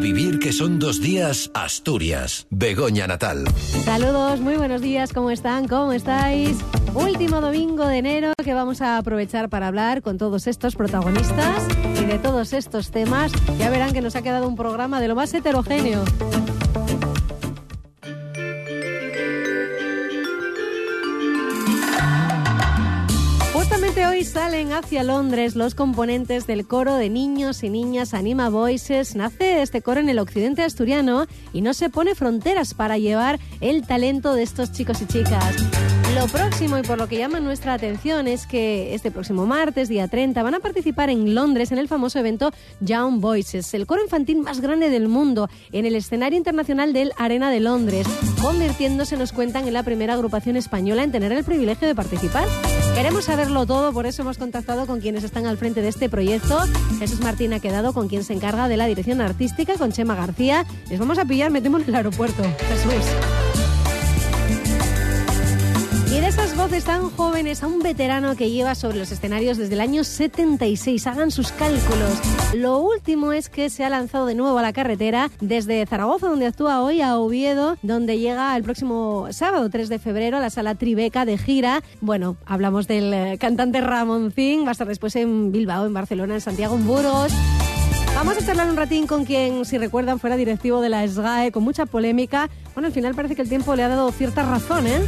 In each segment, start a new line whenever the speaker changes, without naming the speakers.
Vivir que son dos días, Asturias. Begoña Natal.
Saludos, muy buenos días, ¿cómo están? ¿Cómo estáis? Último domingo de enero que vamos a aprovechar para hablar con todos estos protagonistas y de todos estos temas. Ya verán que nos ha quedado un programa de lo más heterogéneo. Hacia Londres los componentes del coro de niños y niñas Anima Voices. Nace este coro en el occidente asturiano y no se pone fronteras para llevar el talento de estos chicos y chicas. Lo próximo y por lo que llama nuestra atención es que este próximo martes, día 30, van a participar en Londres en el famoso evento Young Voices, el coro infantil más grande del mundo, en el escenario internacional del Arena de Londres, convirtiéndose, nos cuentan, en la primera agrupación española en tener el privilegio de participar. Queremos saberlo todo, por eso hemos contactado con quienes están al frente de este proyecto. Jesús Martín ha quedado con quien se encarga de la dirección artística, con Chema García. Les vamos a pillar, metemos en el aeropuerto. Jesús. Y de esas voces tan jóvenes a un veterano que lleva sobre los escenarios desde el año 76. Hagan sus cálculos. Lo último es que se ha lanzado de nuevo a la carretera desde Zaragoza, donde actúa hoy, a Oviedo, donde llega el próximo sábado 3 de febrero a la sala Tribeca de gira. Bueno, hablamos del eh, cantante Ramoncín, va a estar después en Bilbao, en Barcelona, en Santiago, en Burgos. Vamos a charlar un ratín con quien, si recuerdan, fuera directivo de la SGAE, con mucha polémica. Bueno, al final parece que el tiempo le ha dado cierta razón, ¿eh?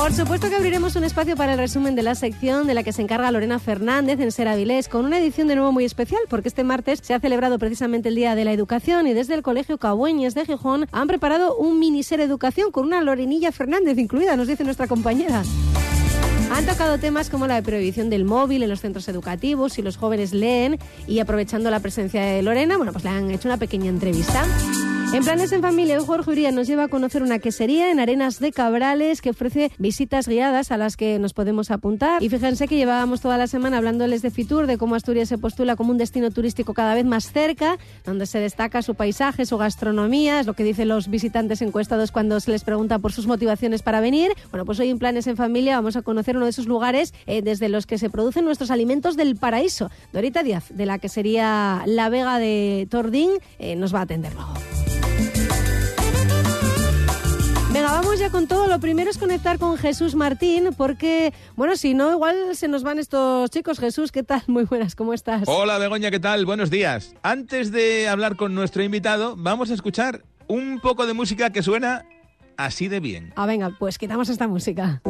Por supuesto que abriremos un espacio para el resumen de la sección de la que se encarga Lorena Fernández en Ser Avilés, con una edición de nuevo muy especial, porque este martes se ha celebrado precisamente el Día de la Educación y desde el Colegio Cabueñes de Gijón han preparado un mini Ser Educación con una Lorenilla Fernández incluida, nos dice nuestra compañera. Han tocado temas como la prohibición del móvil en los centros educativos, si los jóvenes leen y aprovechando la presencia de Lorena, bueno, pues le han hecho una pequeña entrevista. En Planes en Familia, Jorge Uría nos lleva a conocer una quesería en Arenas de Cabrales que ofrece visitas guiadas a las que nos podemos apuntar. Y fíjense que llevábamos toda la semana hablándoles de Fitur, de cómo Asturias se postula como un destino turístico cada vez más cerca, donde se destaca su paisaje, su gastronomía, es lo que dicen los visitantes encuestados cuando se les pregunta por sus motivaciones para venir. Bueno, pues hoy en Planes en Familia vamos a conocer uno de esos lugares eh, desde los que se producen nuestros alimentos del paraíso. Dorita Díaz, de la que sería La Vega de Tordín, eh, nos va a atender. Venga, vamos ya con todo. Lo primero es conectar con Jesús Martín, porque, bueno, si no, igual se nos van estos chicos. Jesús, ¿qué tal? Muy buenas, ¿cómo estás?
Hola, Begoña, ¿qué tal? Buenos días. Antes de hablar con nuestro invitado, vamos a escuchar un poco de música que suena así de bien.
Ah, venga, pues quitamos esta música.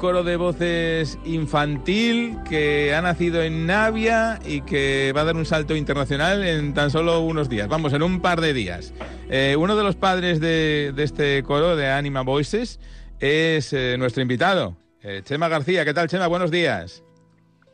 Coro de voces infantil que ha nacido en Navia y que va a dar un salto internacional en tan solo unos días, vamos, en un par de días. Eh, uno de los padres de, este coro, de Anima Voices, es eh, nuestro invitado, eh, Chema García. ¿Qué tal, Chema? Buenos días.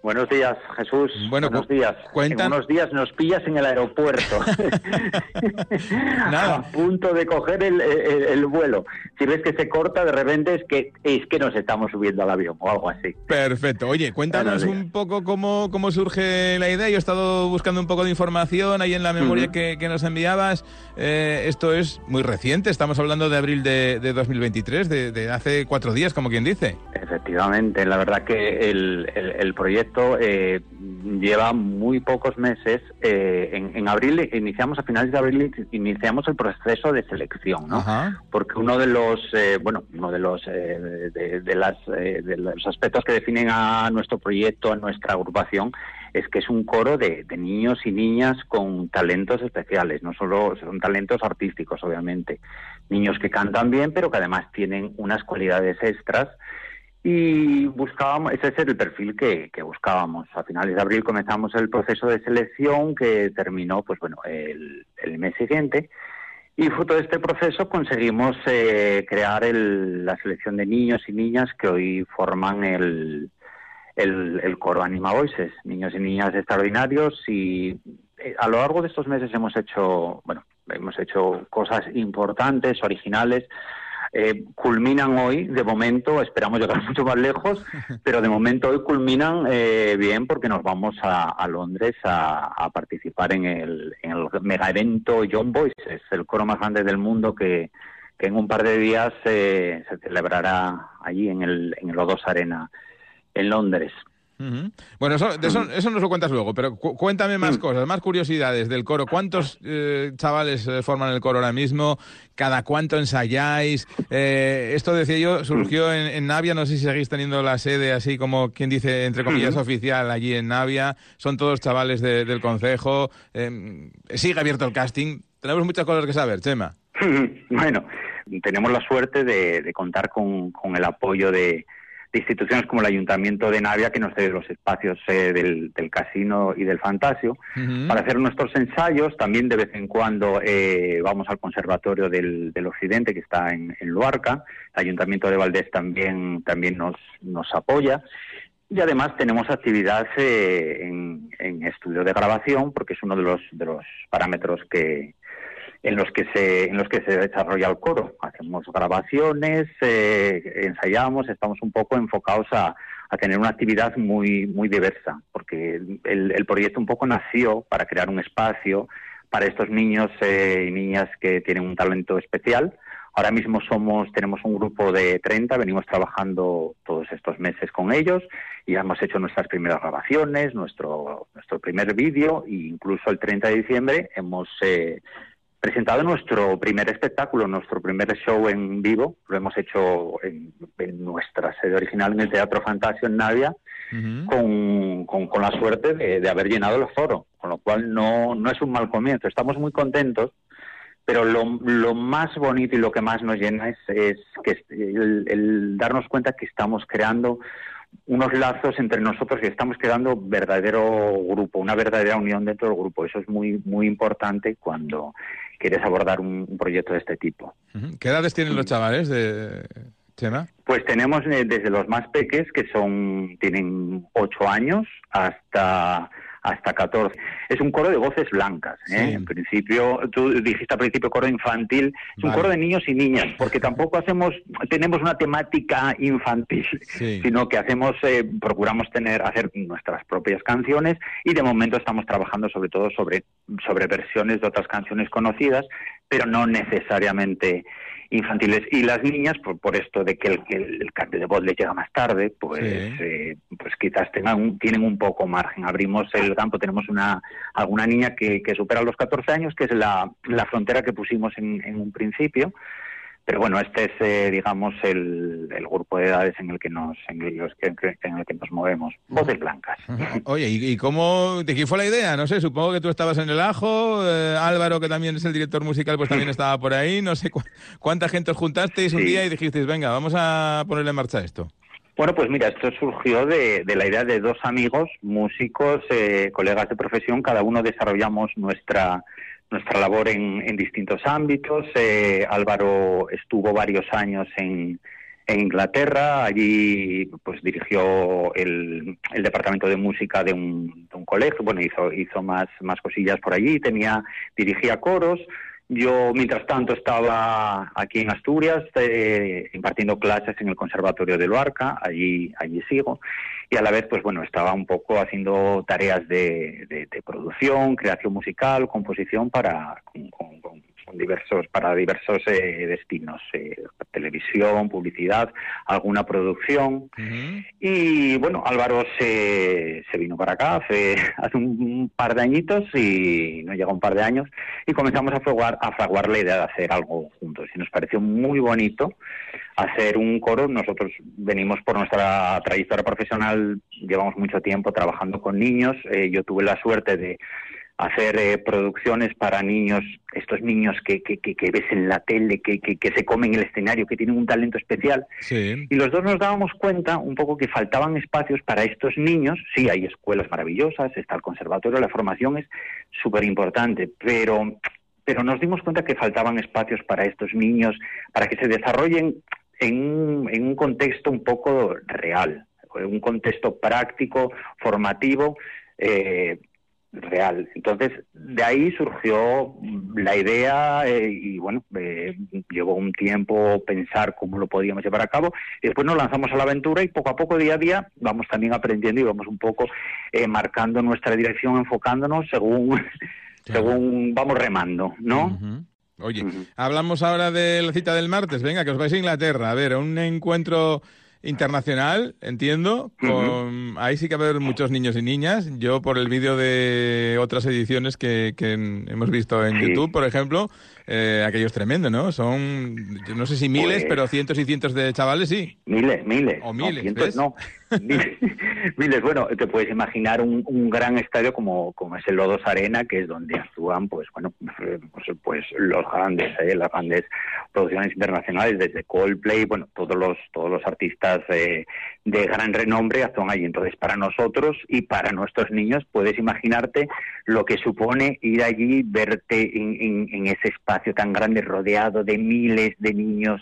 Buenos días, Jesús. Buenos días. En unos días nos pillas en el aeropuerto. Nada. A punto de coger el, vuelo. Si ves que se corta, de repente es que es que nos estamos subiendo al avión o algo así.
Perfecto. Oye, cuéntanos un poco cómo, cómo surge la idea. Yo he estado buscando un poco de información ahí en la memoria que, nos enviabas. Eh, esto es muy reciente. Estamos hablando de abril de, 2023, de, hace cuatro días, como quien dice.
Efectivamente. La verdad que el proyecto eh, lleva muy pocos meses. Eh, en, abril iniciamos, a finales de abril iniciamos el proceso de selección, ¿no? Porque uno de los, eh, bueno, uno de los de, las de los aspectos que definen a nuestro proyecto, a nuestra agrupación, es que es un coro de, de, niños y niñas con talentos especiales, no solo son talentos artísticos, obviamente, niños que cantan bien, pero que además tienen unas cualidades extras y buscábamos, ese es el perfil que, buscábamos. A finales de abril comenzamos el proceso de selección que terminó, pues bueno, el, mes siguiente. Y fruto de este proceso conseguimos eh, crear la selección de niños y niñas que hoy forman el, el, coro Anima Voices, niños y niñas extraordinarios. Y eh, a lo largo de estos meses hemos hecho, bueno, hemos hecho cosas importantes, originales eh, culminan hoy, de momento, esperamos llegar mucho más lejos, pero de momento hoy culminan eh, bien porque nos vamos a, Londres a, participar en el, en el mega evento John Voices, el coro más grande del mundo que, en un par de días se celebrará allí en el, en el O2 Arena en Londres.
Bueno, eso, eso, eso, nos lo cuentas luego, pero cuéntame más cosas, más curiosidades del coro. ¿Cuántos eh, chavales eh, forman el coro ahora mismo? ¿Cada cuánto ensayáis? Eh, esto, decía yo, surgió en, Navia, no sé si seguís teniendo la sede así como quien dice, entre comillas, oficial allí en Navia. Son todos chavales del concejo. sigue abierto el casting. Tenemos muchas cosas que saber, Chema.
Bueno, tenemos la suerte de, contar con el apoyo de instituciones como el Ayuntamiento de Navia, que nos cede los espacios eh, del, casino y del fantasio, para hacer nuestros ensayos. También de vez en cuando eh, vamos al Conservatorio del, Occidente, que está en, Luarca. El Ayuntamiento de Valdés también, también nos, nos apoya. Y además tenemos actividad eh, en, en, estudio de grabación, porque es uno de los, de los parámetros que, en los que se en los que se desarrolla el coro. Hacemos grabaciones, eh, ensayamos, estamos un poco enfocados a, tener una actividad muy muy diversa, porque el, proyecto un poco nació para crear un espacio para estos niños eh, y niñas que tienen un talento especial. Ahora mismo somos tenemos un grupo de 30, venimos trabajando todos estos meses con ellos y hemos hecho nuestras primeras grabaciones, nuestro nuestro primer vídeo e incluso el 30 de diciembre hemos eh, presentado nuestro primer espectáculo, nuestro primer show en vivo. Lo hemos hecho en, nuestra sede original en el Teatro Fantasio en Navia, con, con, la suerte de, haber llenado el foro, con lo cual no, no es un mal comienzo. Estamos muy contentos, pero lo, lo más bonito y lo que más nos llena es, es que el darnos cuenta que estamos creando unos lazos entre nosotros y estamos quedando verdadero grupo, una verdadera unión dentro del grupo. Eso es muy muy importante cuando quieres abordar un, proyecto de este tipo.
¿Qué edades tienen los chavales de Chema?
Pues tenemos eh, desde los más peques, que son tienen ocho años, hasta hasta 14. Es un coro de voces blancas. ¿eh? En principio, tú dijiste al principio coro infantil, es un coro de niños y niñas, porque tampoco hacemos, tenemos una temática infantil, sino que hacemos, eh, procuramos tener, hacer nuestras propias canciones y de momento estamos trabajando sobre todo sobre, sobre versiones de otras canciones conocidas, pero no necesariamente infantiles. Y las niñas por, por esto de que el, cambio de voz les llega más tarde pues eh, pues quizás tengan tienen un poco margen. Abrimos el campo tenemos una alguna niña que, que supera los 14 años que es la, la frontera que pusimos en, en un principio pero bueno, este es, eh, digamos, el, grupo de edades en el que nos, en el, que nos movemos. Voces blancas.
Oye, ¿y, cómo, de quién fue la idea? No sé, supongo que tú estabas en el ajo, eh, Álvaro, que también es el director musical, pues también estaba por ahí. No sé cuánta gente os juntasteis un día y dijisteis, venga, vamos a ponerle en marcha esto.
Bueno, pues mira, esto surgió de, la idea de dos amigos, músicos, eh, colegas de profesión, cada uno desarrollamos nuestra nuestra labor en, distintos ámbitos. Eh, Álvaro estuvo varios años en, Inglaterra, allí pues dirigió el, el departamento de música de un, de un, colegio, bueno, hizo, hizo más, más cosillas por allí, tenía, dirigía coros. Yo, mientras tanto, estaba aquí en Asturias eh, impartiendo clases en el Conservatorio de Luarca, allí, allí sigo. Y a la vez, pues bueno, estaba un poco haciendo tareas de, de, producción, creación musical, composición para con, diversos para diversos eh, destinos, eh, televisión, publicidad, alguna producción. Y bueno, Álvaro se, se vino para acá hace, hace un, par de añitos y no llega un par de años y comenzamos a fraguar, a fraguar la idea de hacer algo juntos y nos pareció muy bonito hacer un coro. Nosotros venimos por nuestra trayectoria profesional, llevamos mucho tiempo trabajando con niños. Eh, yo tuve la suerte de hacer eh, producciones para niños, estos niños que, que, que, ves en la tele, que, que, se comen el escenario, que tienen un talento especial. Y los dos nos dábamos cuenta un poco que faltaban espacios para estos niños. Sí, hay escuelas maravillosas, está el conservatorio, la formación es súper importante, pero pero nos dimos cuenta que faltaban espacios para estos niños, para que se desarrollen en, en un contexto un poco real, un contexto práctico, formativo, eh, real. Entonces, de ahí surgió la idea eh, y bueno, eh, llevó un tiempo pensar cómo lo podíamos llevar a cabo y después nos lanzamos a la aventura y poco a poco, día a día, vamos también aprendiendo y vamos un poco eh, marcando nuestra dirección, enfocándonos según, según vamos remando, ¿no?
Oye, hablamos ahora de la cita del martes. Venga, que os vais a Inglaterra. A ver, un encuentro internacional, entiendo. Con, Ahí sí que va a haber muchos niños y niñas. Yo, por el vídeo de otras ediciones que, que hemos visto en YouTube, por ejemplo, eh, aquello es tremendo, ¿no? Son, no sé si miles, pues pero cientos y cientos de chavales, sí.
Miles, miles.
O miles,
no, cientos, no. miles, Bueno, te puedes imaginar un, gran estadio como, como es el Lodos Arena, que es donde actúan, pues, bueno, pues, pues los grandes, ¿eh? las grandes producciones internacionales, desde Coldplay, bueno, todos los, todos los artistas eh, de gran renombre actúan allí. Entonces, para nosotros y para nuestros niños, puedes imaginarte lo que supone ir allí, verte en ese espacio tan grande rodeado de miles de niños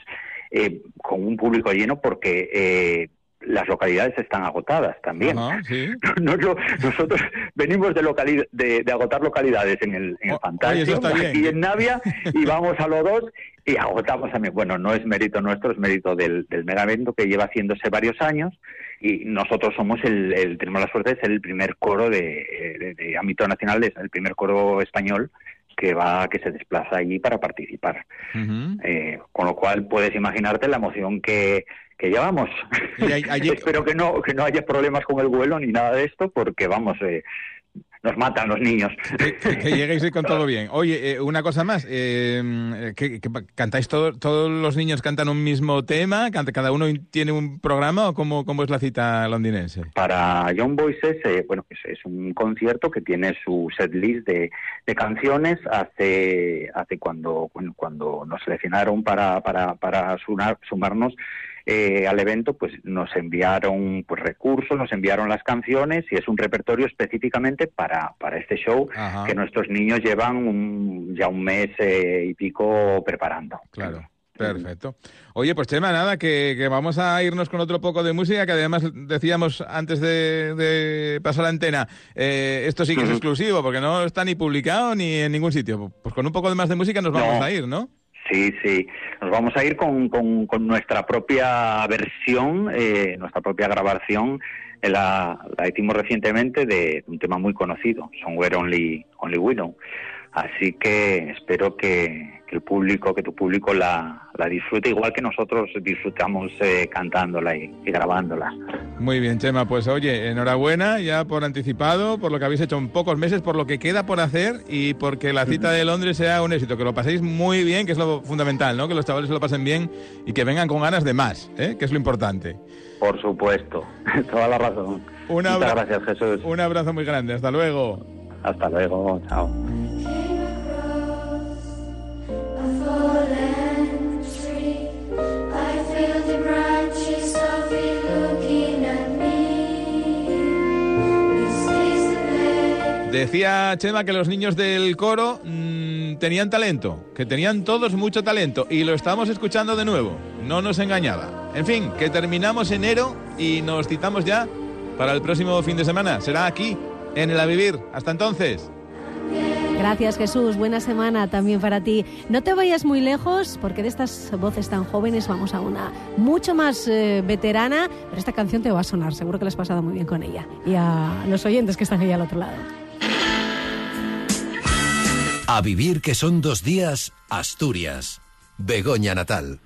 eh, con un público lleno porque eh, las localidades están agotadas también. nosotros venimos de, de, agotar localidades en el, en el aquí en Navia y vamos a los dos y agotamos también. Bueno, no es mérito nuestro, es mérito del, del megavento que lleva haciéndose varios años y nosotros somos el, tenemos la suerte de ser el primer coro de, de, ámbito nacional, el primer coro español que va que se desplaza allí para participar. Eh, con lo cual puedes imaginarte la emoción que, que llevamos. Espero que no que no haya problemas con el vuelo ni nada de esto, porque vamos, eh, nos matan los niños.
Que, lleguéis con todo bien. Oye, eh, una cosa más, eh, que, ¿cantáis todos los niños cantan un mismo tema? ¿Cada uno tiene un programa o cómo, cómo es la cita londinense?
Para Young Voices, eh, bueno, es, es, un concierto que tiene su setlist de, de canciones. Hace, hace cuando, cuando nos seleccionaron para, para, para sumarnos eh, al evento, pues nos enviaron pues recursos, nos enviaron las canciones y es un repertorio específicamente para, para este show que nuestros niños llevan ya un mes eh, y pico preparando.
Claro. Perfecto. Oye, pues Chema, nada, que, vamos a irnos con otro poco de música, que además decíamos antes de, pasar la antena, eh, esto sí que es exclusivo, porque no está ni publicado ni en ningún sitio. Pues con un poco de más de música nos vamos a ir, ¿no?
Sí, sí. Nos vamos a ir con, con, nuestra propia versión, eh, nuestra propia grabación. La, la hicimos recientemente de un tema muy conocido, Somewhere Only, Only Widow. Así que espero que, el público, que tu público la, la disfrute igual que nosotros disfrutamos eh, cantándola y, grabándola.
Muy bien, Chema. Pues oye, enhorabuena ya por anticipado, por lo que habéis hecho en pocos meses, por lo que queda por hacer y porque la cita de Londres sea un éxito. Que lo paséis muy bien, que es lo fundamental, ¿no? Que los chavales lo pasen bien y que vengan con ganas de más, ¿eh? que es lo importante.
Por supuesto, toda la razón. Muchas gracias, Jesús.
Un abrazo muy grande. Hasta luego.
Hasta luego. Chao.
Decía Chema que los niños del coro mm, tenían talento, que tenían todos mucho talento y lo estamos escuchando de nuevo, no nos engañaba. En fin, que terminamos enero y nos citamos ya para el próximo fin de semana. Será aquí, en el A Vivir. Hasta entonces.
Gracias Jesús, buena semana también para ti. No te vayas muy lejos porque de estas voces tan jóvenes vamos a una mucho más eh, veterana, pero esta canción te va a sonar, seguro que la has pasado muy bien con ella y a los oyentes que están ahí al otro lado.
A vivir que son dos días, Asturias. Begoña Natal.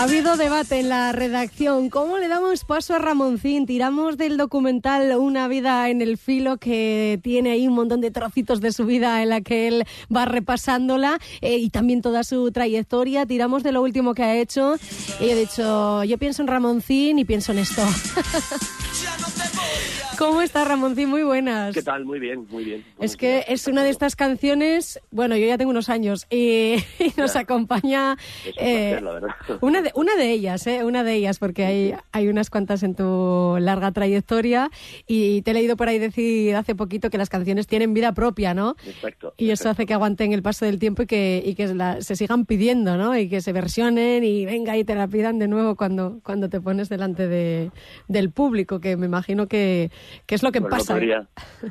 Ha habido debate en la redacción. ¿Cómo le damos paso a Ramoncín? Tiramos del documental Una vida en el filo que tiene ahí un montón de trocitos de su vida en la que él va repasándola eh, y también toda su trayectoria. Tiramos de lo último que ha hecho y he dicho, yo pienso en Ramoncín y pienso en esto. ¿Cómo está Ramoncín? Muy buenas.
¿Qué tal? Muy bien, muy bien.
Es que es una de estas canciones, bueno, yo ya tengo unos años y, y nos acompaña
un
eh,
placer, la verdad.
una, de, una de ellas, eh, una de ellas, porque hay, hay unas cuantas en tu larga trayectoria y te he leído por ahí decir hace poquito que las canciones tienen vida propia, ¿no?
Exacto.
Y eso hace que aguanten el paso del tiempo y que, y que la- se sigan pidiendo, ¿no? Y que se versionen y venga y te la pidan de nuevo cuando, cuando te pones delante de, del público, que me imagino que, que es lo que pasa.
No podría,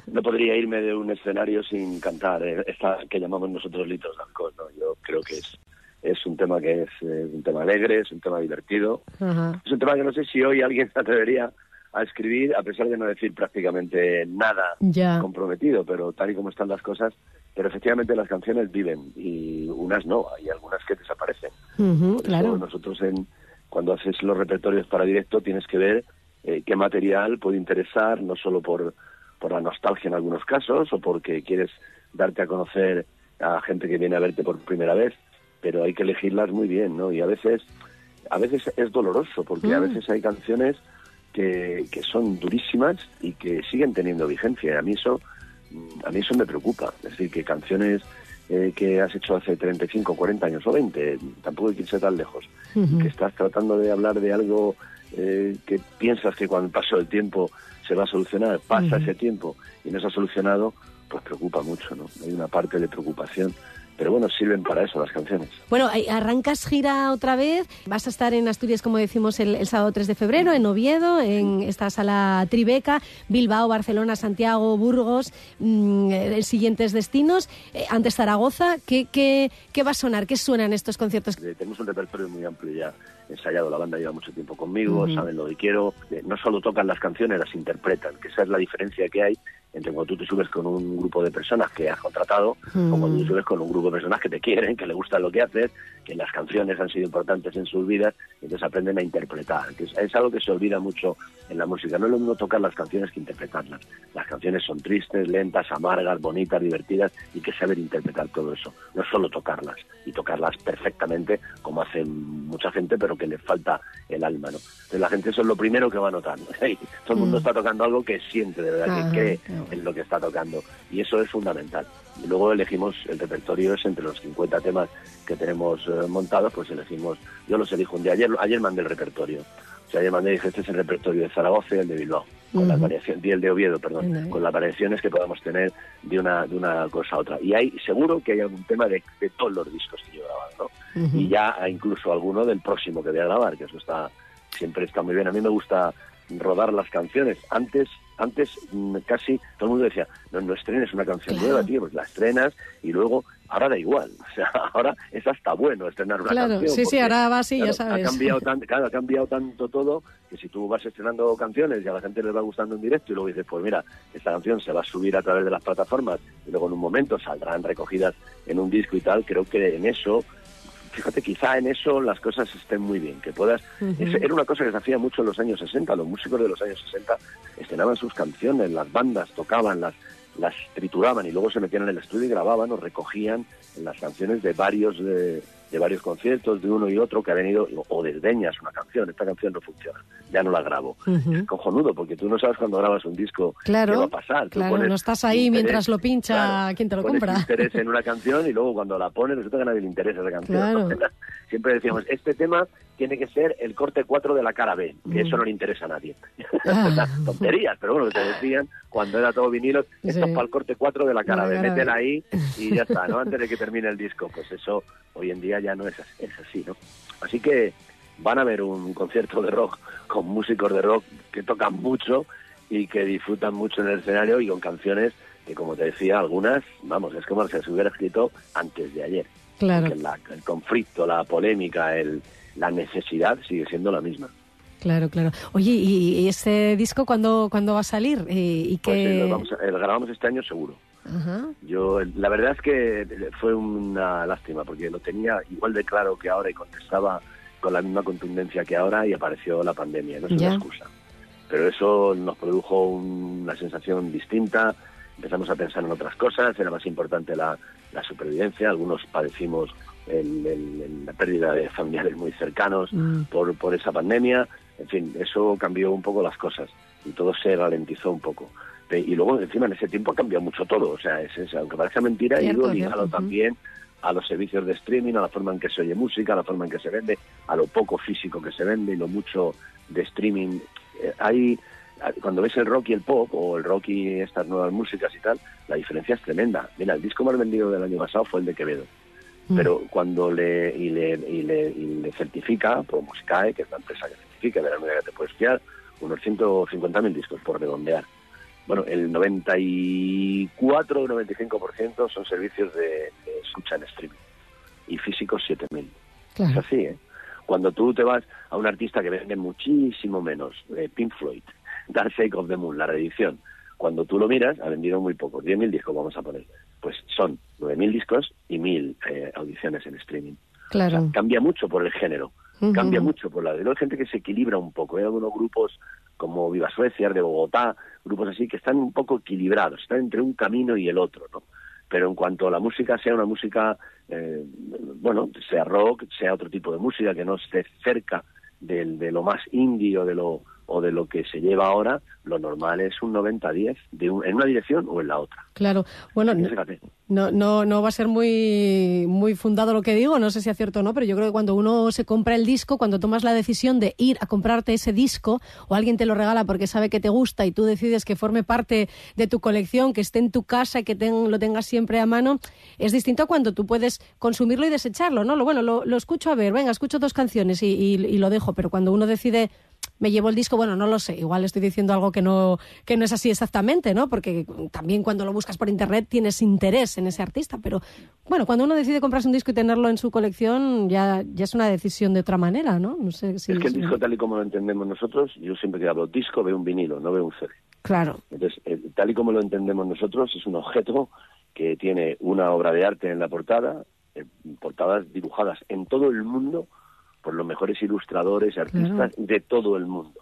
no podría irme de un escenario sin cantar eh, esta que llamamos nosotros litros de alcohol. ¿no? Yo creo que es, es un tema que es eh, un tema alegre, es un tema divertido. Es un tema que no sé si hoy alguien se atrevería a escribir, a pesar de no decir prácticamente nada
Ya.
comprometido, pero tal y como están las cosas. Pero efectivamente las canciones viven y unas no, hay algunas que desaparecen.
Claro.
nosotros en, cuando haces los repertorios para directo tienes que ver eh, qué material puede interesar, no solo por, por la nostalgia en algunos casos o porque quieres darte a conocer a gente que viene a verte por primera vez, pero hay que elegirlas muy bien, ¿no? Y a veces, a veces es doloroso porque a
Mm.
veces hay canciones que, que son durísimas y que siguen teniendo vigencia. Y a mí eso, mm, a mí eso me preocupa. Es decir, que canciones eh, que has hecho hace 35, 40 años o 20, tampoco hay que irse tan lejos, que estás tratando de hablar de algo eh, que piensas que cuando pasó el tiempo se va a solucionar, pasa ese tiempo y no se ha solucionado, pues preocupa mucho, ¿no? Hay una parte de preocupación. Pero bueno, sirven para eso las canciones.
Bueno, arrancas gira otra vez. Vas a estar en Asturias, como decimos, el, el sábado 3 de febrero, en Oviedo, en esta sala Tribeca, Bilbao, Barcelona, Santiago, Burgos, mm, eh, siguientes destinos. Eh, antes Zaragoza, ¿qué, qué, qué va a sonar? ¿Qué suenan estos conciertos?
Eh, tenemos un repertorio muy amplio ya ensayado. La banda lleva mucho tiempo conmigo, saben lo que quiero. Eh, no solo tocan las canciones, las interpretan, que esa es la diferencia que hay entre cuando tú te subes con un grupo de personas que has contratado
Mm.
o cuando tú subes con un grupo de personas que te quieren, que le gusta lo que haces, que las canciones han sido importantes en sus vidas y entonces aprenden a interpretar. Que es, es algo que se olvida mucho en la música. No es lo mismo tocar las canciones que interpretarlas. Las canciones son tristes, lentas, amargas, bonitas, divertidas y que saber interpretar todo eso. No solo tocarlas y tocarlas perfectamente como hace mucha gente, pero que le falta el alma. ¿no? Entonces la gente eso es lo primero que va a notar. ¿no? Todo el mundo
Mm.
está tocando algo que siente de verdad, que cree. En lo que está tocando. Y eso es fundamental. Y luego elegimos el repertorio, es entre los 50 temas que tenemos eh, montados, pues elegimos, yo los elijo un día. Ayer, ayer mandé el repertorio. O sea, ayer mandé y dije, este es el repertorio de Zaragoza y el de Bilbao. Con las
Ujú.
variaciones, y el de Oviedo, perdón,
Vale.
con las variaciones que podamos tener de una, de una cosa a otra. Y hay, seguro que hay algún tema de, de todos los discos que yo he grabado, ¿no?
Ujú.
y ya incluso alguno del próximo que voy a grabar, que eso está siempre está muy bien. A mí me gusta rodar las canciones. Antes, antes mm, casi todo el mundo decía, no, no estrenes una canción
Claro.
nueva, tío, pues la estrenas y luego, ahora da igual. O sea, ahora es hasta bueno estrenar una
Claro,
canción.
sí, sí, ahora va así, ya sabes.
Ha cambiado, tan, claro, ha cambiado tanto todo que si tú vas estrenando canciones y a la gente les va gustando en directo y luego dices, pues mira, esta canción se va a subir a través de las plataformas y luego en un momento saldrán recogidas en un disco y tal, creo que en eso fíjate, quizá en eso las cosas estén muy bien, que puedas... Es- era una cosa que se hacía mucho en los años 60, los músicos de los años 60 estrenaban sus canciones, las bandas tocaban, las, las trituraban y luego se metían en el estudio y grababan o recogían las canciones de varios de, de varios conciertos, de uno y otro que ha venido, o desdeñas una canción, esta canción no funciona, ya no la grabo.
Ujú.
Es cojonudo, porque tú no sabes cuando grabas un disco
Claro,
qué va a pasar.
Claro, no estás ahí
interés,
mientras lo pincha
claro,
quien te lo compra.
interés en una canción y luego cuando la pones resulta que a nadie le interesa esa canción.
Claro.
Siempre decíamos, este tema tiene que ser el corte 4 de la cara B, que
Mm.
eso no le interesa a nadie.
Ah.
Tonterías, pero bueno, que te decían cuando era todo vinilo, esto
Sí.
es para el corte 4 de la cara B,
la cara B.
ahí y ya está, ¿no? Antes de que termine el disco. Pues eso hoy en día ya no es así, es así ¿no? Así que van a ver un concierto de rock con músicos de rock que tocan mucho y que disfrutan mucho en el escenario y con canciones que, como te decía, algunas, vamos, es como si se hubiera escrito antes de ayer.
Claro,
la- el conflicto, la polémica, el, la necesidad sigue siendo la misma.
claro, claro. Oye, ¿y, y ese disco cuándo, cuándo va a salir? ¿Y
Pues eh,
qué...?
vamos a- eh, lo grabamos este año seguro.
Ajá.
Yo, la verdad es que fue una lástima, porque lo tenía igual de claro que ahora y contestaba con la misma contundencia que ahora y apareció la pandemia, no es
Ya.
una excusa. Pero eso nos produjo un- una sensación distinta, empezamos a pensar en otras cosas, era más importante la, la supervivencia, algunos padecimos el- el- el- la pérdida de familiares muy cercanos
Mm.
por, por esa pandemia, En fin, eso cambió un poco las cosas y todo se ralentizó un poco. Y luego, encima, en ese tiempo ha cambiado mucho todo. O sea, es, aunque parezca mentira, ha ido ligado también a los servicios de streaming, a la forma en que se oye música, a la forma en que se vende, a lo poco físico que se vende y lo mucho de streaming. Eh, hay, cuando ves el rock y el pop, o el rock y estas nuevas músicas y tal, la diferencia es tremenda. Mira, el disco más vendido del año pasado fue el de Quevedo. Mm. Pero cuando le y, le, y le, y le certifica, que es la empresa que certifica, de la manera que te puedes fiar, unos 150.000 discos por redondear. Bueno, el 94 o 95% son servicios de, escucha en streaming y físicos 7.000. Es así, ¿eh? Cuando tú te vas a un artista que vende muchísimo menos, eh, Pink Floyd, Dark Side of the Moon, la reedición, cuando tú lo miras, ha vendido muy poco, 10.000 discos vamos a poner. Pues son 9.000 discos y 1.000 eh, audiciones en streaming.
Claro.
cambia mucho por el género, cambia mucho por la... Hay gente que se equilibra un poco, hay algunos grupos como Viva Suecia, de Bogotá, grupos así que están un poco equilibrados, están entre un camino y el otro, ¿no? Pero en cuanto a la música, sea una música, eh, bueno, sea rock, sea otro tipo de música que no esté cerca del, de lo más indie o de lo o de lo que se lleva ahora, lo normal es un 90-10 en una dirección o en la otra.
Claro, bueno, no, no, no va a ser muy, muy fundado lo que digo, no sé si es cierto o no, pero yo creo que cuando uno se compra el disco, cuando tomas la decisión de ir a comprarte ese disco o alguien te lo regala porque sabe que te gusta y tú decides que forme parte de tu colección, que esté en tu casa, que lo tengas siempre a mano, es distinto a cuando tú puedes consumirlo y desecharlo, ¿no? Lo, bueno, lo, lo escucho a ver, venga, escucho dos canciones y, y lo dejo, pero cuando uno decide me llevo el disco, bueno, no lo sé, igual estoy diciendo algo que no, que no es así exactamente, ¿no? Porque también cuando lo buscas por internet tienes interés en ese artista, pero bueno, cuando uno decide comprarse un disco y tenerlo en su colección ya, ya es una decisión de otra manera, ¿no? no sé
si es que el disco tal y como lo entendemos nosotros, yo siempre que hablo disco veo un vinilo, no veo un CD.
Claro.
Entonces, eh, tal y como lo entendemos nosotros, es un objeto que tiene una obra de arte en la portada, eh, portadas dibujadas en todo el mundo por los mejores ilustradores y artistas de todo el mundo.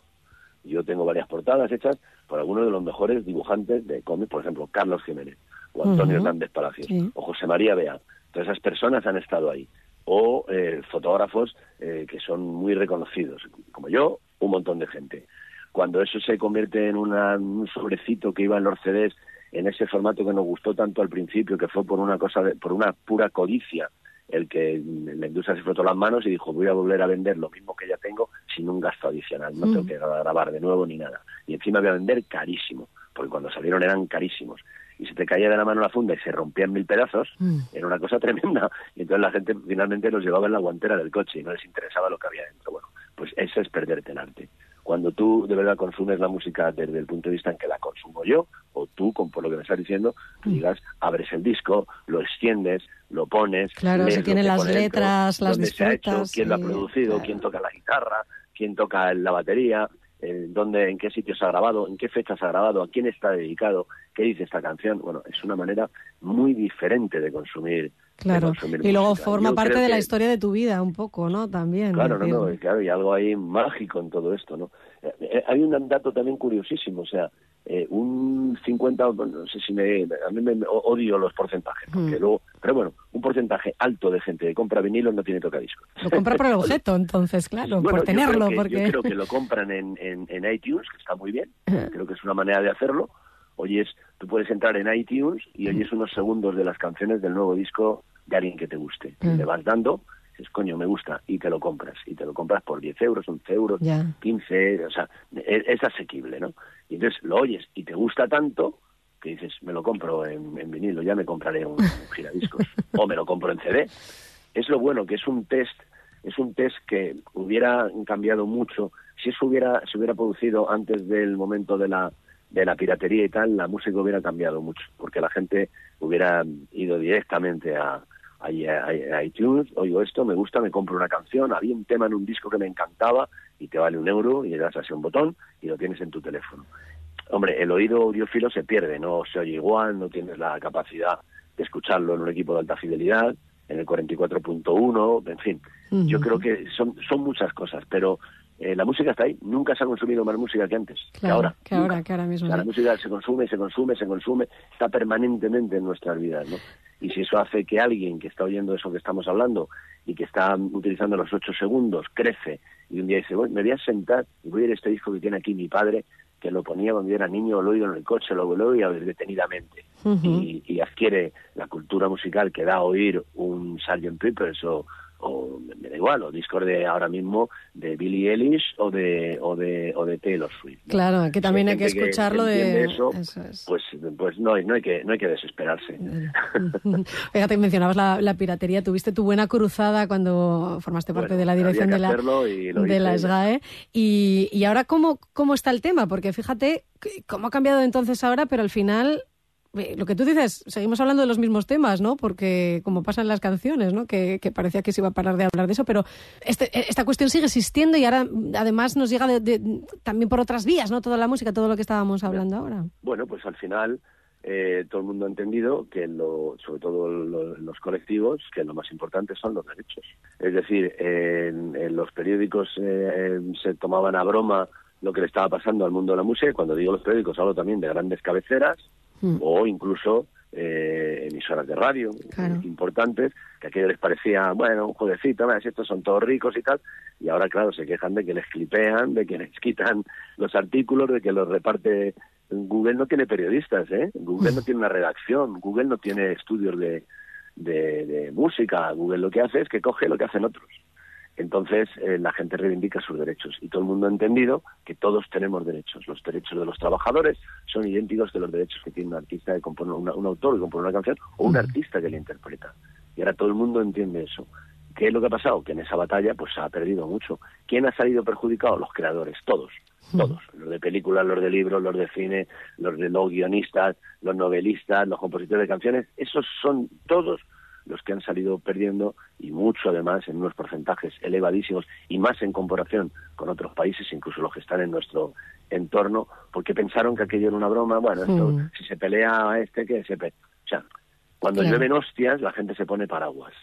Yo tengo varias portadas hechas por algunos de los mejores dibujantes de cómics, por ejemplo, Carlos Jiménez, o Antonio Hernández Palacios, o José María Bea. Todas esas personas han estado ahí. O eh, fotógrafos eh, que son muy reconocidos, como yo, un montón de gente. Cuando eso se convierte en un sobrecito que iba en los CDs, en ese formato que nos gustó tanto al principio, que fue por una cosa, por una pura codicia el que la industria se frotó las manos y dijo voy a volver a vender lo mismo que ya tengo sin un gasto adicional, no tengo mm. que grabar de nuevo ni nada. Y encima voy a vender carísimo, porque cuando salieron eran carísimos. Y se te caía de la mano la funda y se rompía en mil pedazos, mm. era una cosa tremenda. Y entonces la gente finalmente los llevaba en la guantera del coche y no les interesaba lo que había dentro. Bueno, pues eso es perderte el arte cuando tú de verdad consumes la música desde el punto de vista en que la consumo yo, o tú, con por lo que me estás diciendo, mm. digas, abres el disco, lo extiendes, lo pones.
Claro, se tienen las letras, las
disfrutas. quién lo ha producido, quién toca la guitarra, quién toca la batería, en dónde, en qué sitio se ha grabado, en qué fecha se ha grabado, a quién está dedicado, qué dice esta canción. Bueno, es una manera muy diferente de consumir
Claro, y luego forma parte de la historia de tu vida un poco, ¿no? También.
Claro, no, no, claro, y algo ahí mágico en todo esto, ¿no? Eh, eh, hay un dato también curiosísimo, o sea, eh, un 50, no sé si me, a mí me, odio los porcentajes, porque mm. luego, pero bueno, un porcentaje alto de gente que compra vinilo no tiene tocadiscos.
Lo compra por el objeto, entonces, claro, por tenerlo.
Yo
porque...
yo creo que lo compran en, en, en iTunes, que está muy bien, creo que es una manera de hacerlo, oyes, tú puedes entrar en iTunes y oyes unos segundos de las canciones del nuevo disco de alguien que te guste. Mm. Le vas dando, dices, coño, me gusta, y te lo compras. Y te lo compras por 10 euros, 11 euros, 15, o sea, es, es, asequible, ¿no? Y entonces lo oyes y te gusta tanto que dices, me lo compro en, vinilo, ya me compraré un, giradiscos, o me lo compro en CD. Es lo bueno, que es un test es un test que hubiera cambiado mucho si eso hubiera se hubiera producido antes del momento de la de la piratería y tal, la música hubiera cambiado mucho, porque la gente hubiera ido directamente a, a, iTunes, oigo esto, me gusta, me compro una canción, había un tema en un disco que me encantaba y te vale un euro y le das así un botón y lo tienes en tu teléfono. Hombre, el oído audiófilo se pierde, no se oye igual, no tienes la capacidad de escucharlo en un equipo de alta fidelidad, en el 44.1, en fin. Yo creo que son, son muchas cosas, pero eh, la música está ahí. Nunca se ha consumido más música que antes, que ahora.
Que ahora, que ahora mismo.
la música se consume, se consume, se consume, está permanentemente en nuestras vidas, ¿no? Y si eso hace que alguien que está oyendo eso que estamos hablando y que está utilizando los ocho segundos crece y un día dice, bueno, me voy a sentar y voy a ir a este disco que tiene aquí mi padre, que lo ponía cuando yo era niño, lo oía en el coche, lo, oía detenidamente. y, y, adquiere la cultura musical que da a oír un Sgt. Peppers o, o me da igual, o discos de ahora mismo de Billie Eilish o de o de o de Taylor Swift.
Claro, que también hay que escucharlo de
eso, pues pues no, no hay que no hay que desesperarse.
Fíjate, mencionabas la, la, piratería, tuviste tu buena cruzada cuando formaste parte de la dirección de la de la SGAE. Y, y ahora cómo cómo está el tema, porque fíjate cómo ha cambiado entonces ahora, pero al final lo que tú dices, seguimos hablando de los mismos temas, ¿no? Porque como pasa en las canciones, ¿no? Que, parecía que se iba a parar de hablar de eso, pero este, esta cuestión sigue existiendo y ahora además nos llega también por otras vías, ¿no? Toda la música, todo lo que estábamos hablando ahora.
Bueno, pues al final eh, todo el mundo ha entendido que, lo, sobre todo los colectivos, que lo más importante son los derechos. Es decir, en, los periódicos eh, se tomaban a broma lo que le estaba pasando al mundo de la música, y cuando digo los periódicos hablo también de grandes cabeceras, Mm. o incluso eh, emisoras de radio importantes, que a aquello les parecía, bueno, un jodecito, estos son todos ricos y tal, y ahora, claro, se quejan de que les clipean, de que les quitan los artículos, de que los reparte. Google no tiene periodistas, ¿eh? Google no mm. tiene una redacción, Google no tiene estudios de, de música, Google lo que hace es que coge lo que hacen otros. Entonces eh, la gente reivindica sus derechos y todo el mundo ha entendido que todos tenemos derechos. Los derechos de los trabajadores son idénticos de los derechos que tiene un artista de componer un autor de componer una canción o un artista que la interpreta. Y ahora todo el mundo entiende eso. ¿Qué es lo que ha pasado? Que en esa batalla pues se ha perdido mucho. ¿Quién ha salido perjudicado? Los creadores, todos, todos. Los de películas, los de libros, los de cine, los de los guionistas, los novelistas, los compositores de canciones. Esos son todos los que han salido perdiendo y mucho además en unos porcentajes elevadísimos y más en comparación con otros países, incluso los que están en nuestro entorno, porque pensaron que aquello era una broma, bueno, esto, mm. si se pelea a este, que se O sea, cuando llueven hostias, la gente se pone paraguas.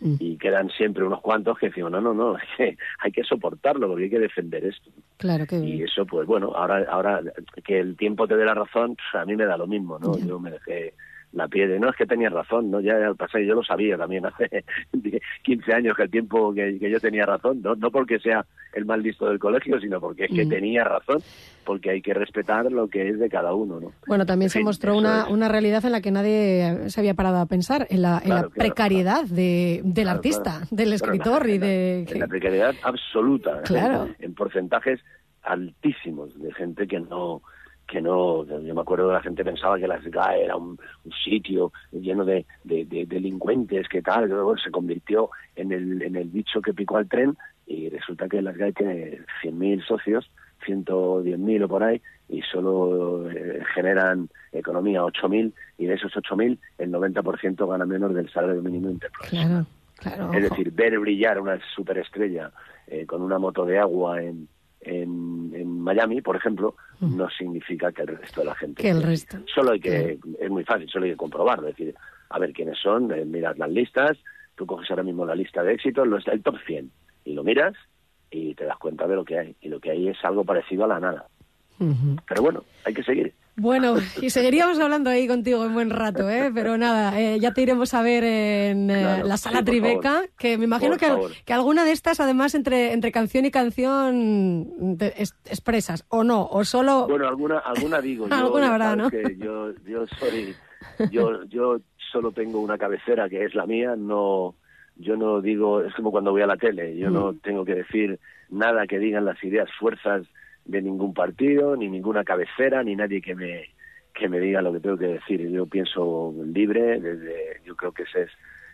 Mm. Y quedan siempre unos cuantos que decimos, no, no, no, hay que, hay que soportarlo porque hay que defender esto.
Claro que
Y eso, pues bueno, ahora, ahora que el tiempo te dé la razón, pues, a mí me da lo mismo, ¿no? Yo me dejé la piedra. No es que tenía razón, ¿no? Ya al pasado yo lo sabía también hace 15 años que el tiempo que, yo tenía razón, ¿no? no porque sea el más listo del colegio, sino porque es que mm. tenía razón, porque hay que respetar lo que es de cada uno, ¿no?
Bueno, también se mostró una, una realidad en la que nadie se había parado a pensar, en la, en la precariedad De, del artista, del escritor y de...
En la precariedad absoluta, claro. en porcentajes altísimos de gente que no que no, yo me acuerdo que la gente pensaba que la SGAE era un, sitio lleno de, delincuentes, que tal, luego se convirtió en el, en el bicho que picó al tren y resulta que la SGAE tiene 100.000 socios, 110.000 o por ahí, y solo eh, generan economía 8.000 y de esos 8.000 el 90% gana menos del salario mínimo
interprofesional. Claro,
es decir, ver brillar una superestrella eh, con una moto de agua en, en, Miami, por ejemplo, mm. no significa que el resto de la gente.
Que el resto.
Solo hay que, es muy fácil, solo hay que comprobarlo, es decir, a ver quiénes son, eh, miras las listas, tú coges ahora mismo la lista de éxitos, lo está el top 100, y lo miras y te das cuenta de lo que hay. Y lo que hay es algo parecido a la nada. Pero bueno, hay que seguir.
Bueno, y seguiríamos hablando ahí contigo un buen rato, ¿eh? pero nada, eh, ya te iremos a ver en eh, la sala Tribeca, que me imagino que, que, alguna de estas, además, entre, entre canción y canción, expresas, o no, o solo...
Bueno, alguna, alguna digo.
alguna habrá, ¿no?
Que yo, yo, soy, yo, yo solo tengo una cabecera que es la mía, no yo no digo, es como cuando voy a la tele, yo no mm. tengo que decir nada que digan las ideas, fuerzas de ningún partido, ni ninguna cabecera, ni nadie que me que me diga lo que tengo que decir. Yo pienso libre, desde, yo creo que ese es,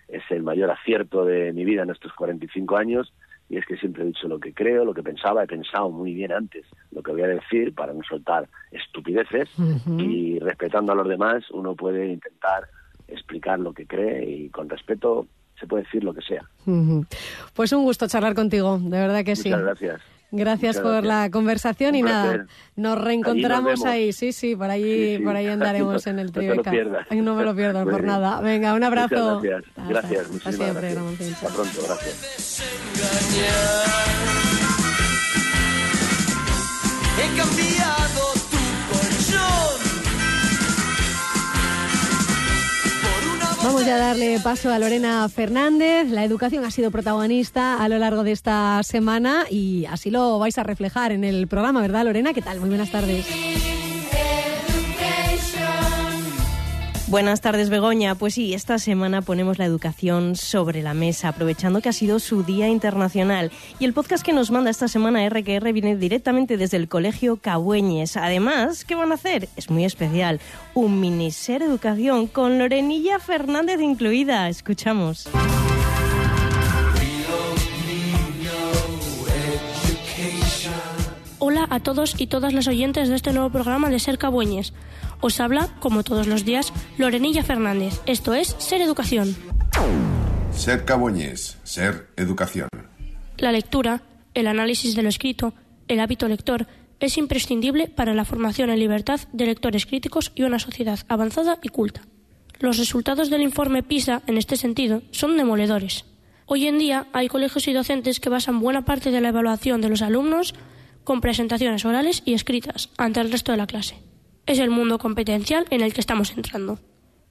es el mayor acierto de mi vida en estos 45 años, y es que siempre he dicho lo que creo, lo que pensaba, he pensado muy bien antes lo que voy a decir para no soltar estupideces, y respetando a los demás uno puede intentar explicar lo que cree y con respeto se puede decir lo que sea.
Pues un gusto charlar contigo, de verdad que sí.
Muchas gracias.
Gracias por la conversación y nada, nos reencontramos ahí, sí, sí, por ahí, por ahí andaremos en el trío.
No,
no me lo pierdo por nada. Venga, un abrazo.
gracias, gracias, Hasta siempre, gracias. Hasta pronto, gracias.
Vamos ya a darle paso a Lorena Fernández. La educación ha sido protagonista a lo largo de esta semana y así lo vais a reflejar en el programa, ¿verdad, Lorena? ¿Qué tal? Muy buenas tardes.
Buenas tardes, Begoña. Pues sí, esta semana ponemos la educación sobre la mesa, aprovechando que ha sido su Día Internacional. Y el podcast que nos manda esta semana RQR viene directamente desde el Colegio Cabueñes. Además, ¿qué van a hacer? Es muy especial. Un mini ser educación con Lorenilla Fernández incluida. Escuchamos.
Hola a todos y todas las oyentes de este nuevo programa de Ser Cabueñes. Os habla, como todos los días, Lorenilla Fernández. Esto es Ser Educación.
Ser Cabueñes, Ser Educación.
La lectura, el análisis de lo escrito, el hábito lector, es imprescindible para la formación en libertad de lectores críticos y una sociedad avanzada y culta. Los resultados del informe PISA, en este sentido, son demoledores. Hoy en día hay colegios y docentes que basan buena parte de la evaluación de los alumnos con presentaciones orales y escritas ante el resto de la clase. Es el mundo competencial en el que estamos entrando.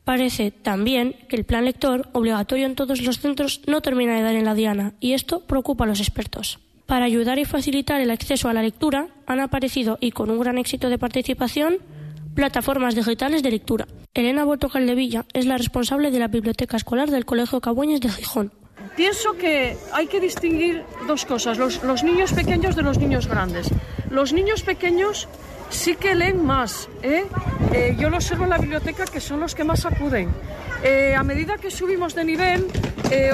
Parece también que el plan lector, obligatorio en todos los centros, no termina de dar en la diana, y esto preocupa a los expertos. Para ayudar y facilitar el acceso a la lectura, han aparecido, y con un gran éxito de participación, plataformas digitales de lectura. Elena Boto Caldevilla es la responsable de la biblioteca escolar del Colegio Cabueñes de Gijón.
Pienso que hay que distinguir dos cosas, los, niños pequeños de los niños grandes. Los niños pequeños sí que leen más. ¿eh? Eh, yo lo observo en la biblioteca que son los que más acuden. Eh, a medida que subimos de nivel,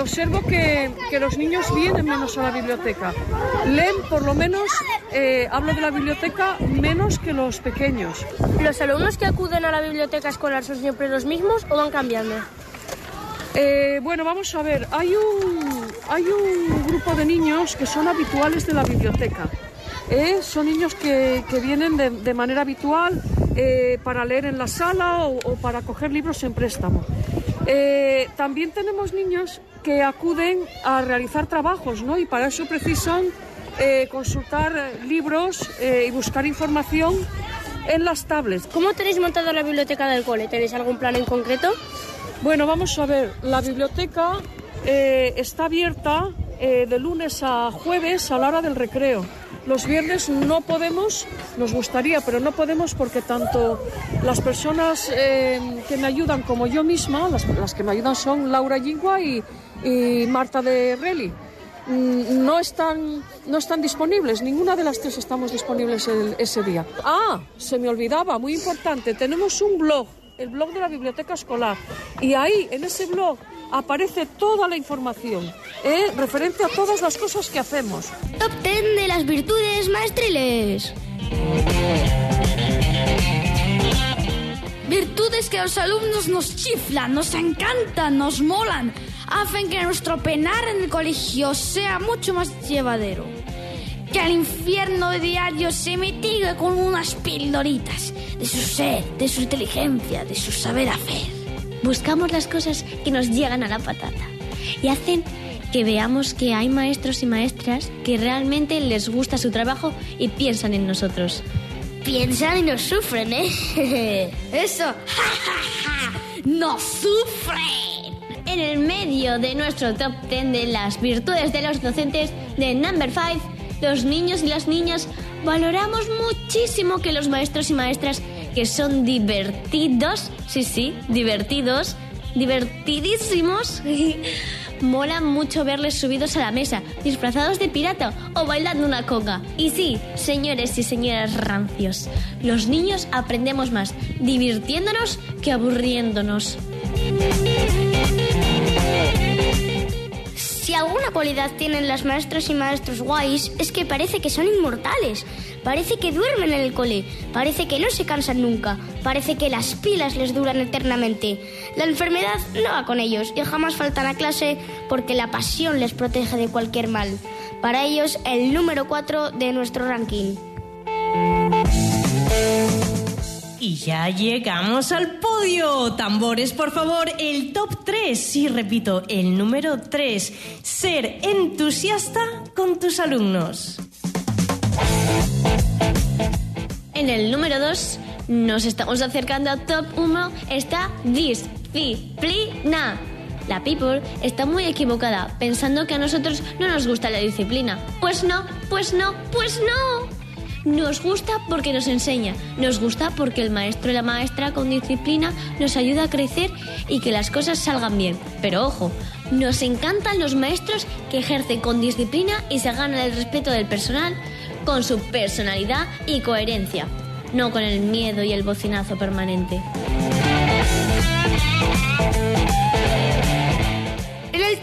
observo que, que, los niños vienen menos a la biblioteca. Leen, por lo menos, hablo de la biblioteca, menos que los pequeños.
¿Los alumnos que acuden a la biblioteca escolar son siempre los mismos o van cambiando?
Eh, bueno, vamos a ver, hay un, hay un grupo de niños que son habituales de la biblioteca. ¿Eh? Son niños que, que vienen de, de, manera habitual eh, para leer en la sala o, o, para coger libros en préstamo. Eh, también tenemos niños que acuden a realizar trabajos, ¿no? Y para eso precisan eh, consultar libros y buscar información en las tablets.
¿Cómo tenéis montado la biblioteca del cole? ¿Tenéis algún plan en concreto?
Bueno, vamos a ver, la biblioteca está abierta de lunes a jueves a la hora del recreo. Los viernes no podemos, nos gustaría, pero no podemos porque tanto las personas eh, que me ayudan como yo misma, las, que me ayudan son Laura Yingua y, Marta de Relli. Mm, no están, no están disponibles, ninguna de las tres estamos disponibles ese día. Ah, se me olvidaba, muy importante, tenemos un blog el blog de la biblioteca escolar. Y ahí, en ese blog, aparece toda la información ¿eh? referente a todas las cosas que hacemos.
Top 10 de las virtudes maestriles. Virtudes que a los alumnos nos chiflan, nos encantan, nos molan, hacen que nuestro penar en el colegio sea mucho más llevadero. Que el infierno de diario se mitigue con unas pildoritas de su ser, de su inteligencia, de su saber hacer.
Buscamos las cosas que nos llegan a la patata y hacen que veamos que hay maestros y maestras que realmente les gusta su trabajo y piensan en nosotros.
Piensan y nos sufren, ¿eh? Eso, ¡nos sufren!
En el medio de nuestro top 10 de las virtudes de los docentes de Number 5, los niños y las niñas valoramos muchísimo que los maestros y maestras que son divertidos, sí, sí, divertidos, divertidísimos, mola mucho verles subidos a la mesa, disfrazados de pirata o bailando una conga. Y sí, señores y señoras rancios, los niños aprendemos más divirtiéndonos que aburriéndonos.
Si alguna cualidad tienen las maestras y maestros guays es que parece que son inmortales, parece que duermen en el cole, parece que no se cansan nunca, parece que las pilas les duran eternamente. La enfermedad no va con ellos y jamás faltan a clase porque la pasión les protege de cualquier mal. Para ellos, el número 4 de nuestro ranking.
Y ya llegamos al podio. Tambores, por favor, el top 3. Sí, repito, el número 3. Ser entusiasta con tus alumnos.
En el número 2 nos estamos acercando al top 1. Está disciplina. La people está muy equivocada pensando que a nosotros no nos gusta la disciplina. Pues no, pues no, pues no. Nos gusta porque nos enseña, nos gusta porque el maestro y la maestra con disciplina nos ayuda a crecer y que las cosas salgan bien. Pero ojo, nos encantan los maestros que ejercen con disciplina y se ganan el respeto del personal con su personalidad y coherencia, no con el miedo y el bocinazo permanente.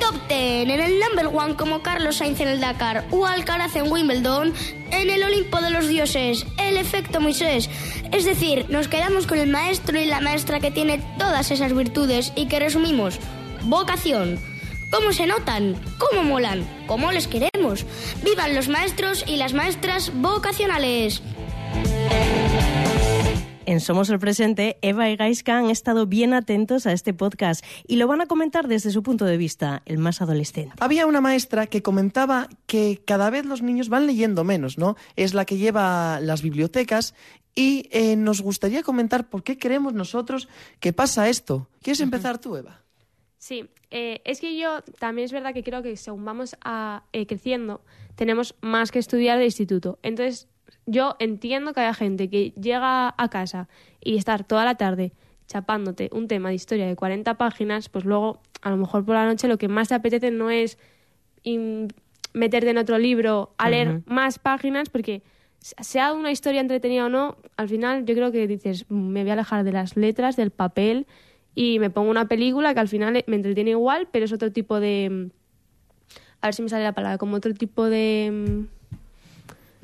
Top 10, en el number one como Carlos Sainz en el Dakar o Alcaraz en Wimbledon, en el Olimpo de los dioses, el efecto Moisés. Es decir, nos quedamos con el maestro y la maestra que tiene todas esas virtudes y que resumimos, vocación. ¿Cómo se notan? ¿Cómo molan? ¿Cómo les queremos? ¡Vivan los maestros y las maestras vocacionales!
En Somos el Presente, Eva y Gaiska han estado bien atentos a este podcast y lo van a comentar desde su punto de vista, el más adolescente.
Había una maestra que comentaba que cada vez los niños van leyendo menos, ¿no? Es la que lleva las bibliotecas y eh, nos gustaría comentar por qué creemos nosotros que pasa esto. ¿Quieres empezar tú, Eva?
Sí, eh, es que yo también es verdad que creo que según vamos a, eh, creciendo, tenemos más que estudiar de instituto. Entonces, yo entiendo que haya gente que llega a casa y estar toda la tarde chapándote un tema de historia de 40 páginas, pues luego a lo mejor por la noche lo que más te apetece no es meterte en otro libro a leer más páginas, porque sea una historia entretenida o no, al final yo creo que dices, me voy a alejar de las letras, del papel y me pongo una película que al final me entretiene igual, pero es otro tipo de... A ver si me sale la palabra, como otro tipo de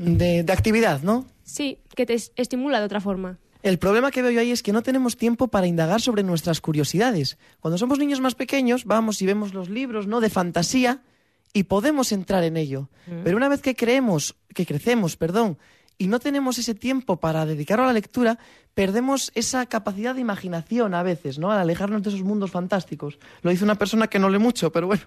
de, actividad, ¿no?
Sí, que te estimula de otra forma.
El problema que veo yo ahí es que no tenemos tiempo para indagar sobre nuestras curiosidades. Cuando somos niños más pequeños, vamos y vemos los libros, ¿no? De fantasía y podemos entrar en ello. Mm. Pero una vez que creemos, que crecemos, perdón, y no tenemos ese tiempo para dedicarlo a la lectura, perdemos esa capacidad de imaginación a veces, ¿no? Al alejarnos de esos mundos fantásticos. Lo dice una persona que no lee mucho, pero bueno.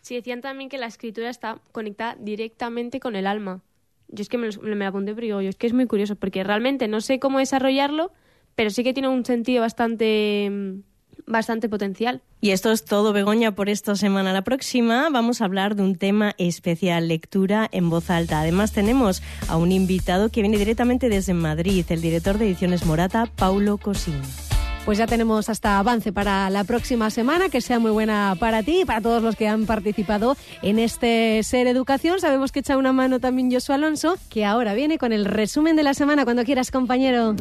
Sí, decían también que la escritura está conectada directamente con el alma. Yo es que me, me apunté, pero digo, yo es que es muy curioso, porque realmente no sé cómo desarrollarlo, pero sí que tiene un sentido bastante mm, bastante potencial.
Y esto es todo, Begoña, por esta semana. La próxima vamos a hablar de un tema especial, lectura en voz alta. Además tenemos a un invitado que viene directamente desde Madrid, el director de Ediciones Morata, Paulo Cosín.
Pues ya tenemos hasta avance para la próxima semana, que sea muy buena para ti y para todos los que han participado en este Ser Educación. Sabemos que echa una mano también Josué Alonso, que ahora viene con el resumen de la semana cuando quieras, compañero.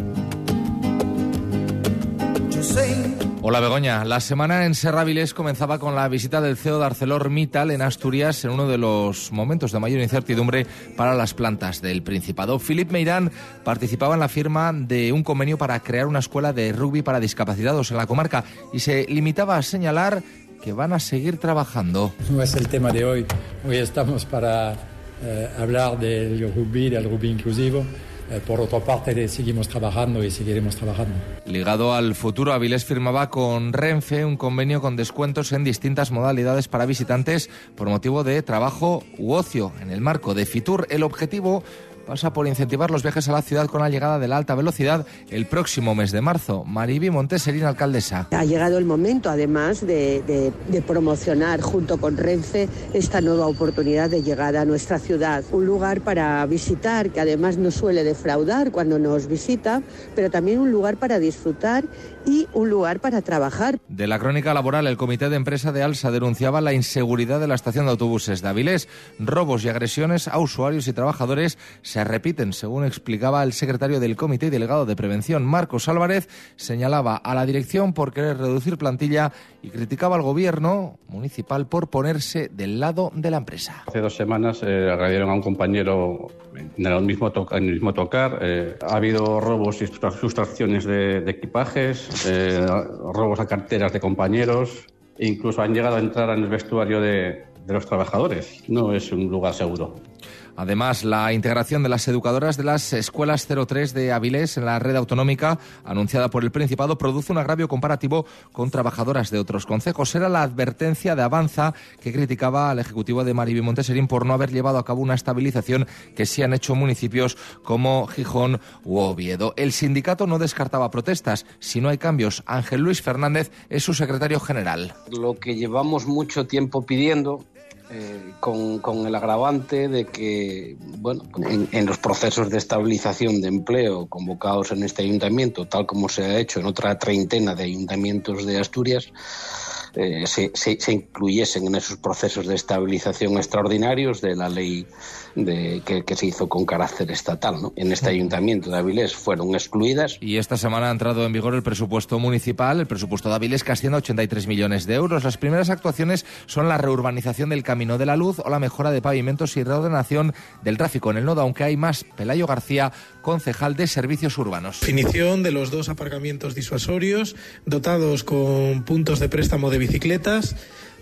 Hola Begoña, la semana en Serraviles comenzaba con la visita del CEO de ArcelorMittal en Asturias en uno de los momentos de mayor incertidumbre para las plantas del Principado. Philip Meirán participaba en la firma de un convenio para crear una escuela de rugby para discapacitados en la comarca y se limitaba a señalar que van a seguir trabajando.
No es el tema de hoy. Hoy estamos para eh, hablar del rugby, del rugby inclusivo por otra parte, seguimos trabajando y seguiremos trabajando.
Ligado al futuro, Avilés firmaba con Renfe un convenio con descuentos en distintas modalidades para visitantes por motivo de trabajo u ocio. En el marco de Fitur, el objetivo pasa por incentivar los viajes a la ciudad con la llegada de la alta velocidad el próximo mes de marzo. Mariby Monteserín, alcaldesa.
Ha llegado el momento, además, de, promocionar junto con Renfe esta nueva oportunidad de llegada a nuestra ciudad. Un lugar para visitar que además no suele defraudar cuando nos visita, pero también un lugar para disfrutar y un lugar para trabajar.
De la crónica laboral, el comité de empresa de Alsa denunciaba la inseguridad de la estación de autobuses de Avilés. Robos y agresiones a usuarios y trabajadores se repiten, según explicaba el secretario del Comité Delegado de Prevención, Marcos Álvarez, señalaba a la dirección por querer reducir plantilla y criticaba al gobierno municipal por ponerse del lado de la empresa.
Hace dos semanas eh, agredieron a un compañero en el mismo, en el mismo tocar. Eh, ha habido robos y sustracciones de, equipajes, eh, robos a carteras de compañeros. E incluso han llegado a entrar en el vestuario de los trabajadores. No es un lugar seguro.
Además, la integración de las educadoras de las escuelas 03 de Avilés en la red autonómica anunciada por el Principado produce un agravio comparativo con trabajadoras de otros concejos. Era la advertencia de Avanza que criticaba al Ejecutivo de Mariby Monteserín por no haber llevado a cabo una estabilización que sí han hecho municipios como Gijón u Oviedo. El sindicato no descartaba protestas. Si no hay cambios, Ángel Luis Fernández es su secretario general.
Lo que llevamos mucho tiempo pidiendo eh, con, con, el agravante de que, bueno, en, en, los procesos de estabilización de empleo convocados en este ayuntamiento, tal como se ha hecho en otra treintena de ayuntamientos de Asturias, eh, se, se, se, incluyesen en esos procesos de estabilización extraordinarios de la ley de, que, que, se hizo con carácter estatal. ¿no? En este ayuntamiento de Avilés fueron excluidas.
Y esta semana ha entrado en vigor el presupuesto municipal, el presupuesto de Avilés, que asciende a 83 millones de euros. Las primeras actuaciones son la reurbanización del Camino de la Luz o la mejora de pavimentos y reordenación del tráfico en el nodo, aunque hay más. Pelayo García, concejal de Servicios Urbanos.
Definición de los dos aparcamientos disuasorios dotados con puntos de préstamo de bicicletas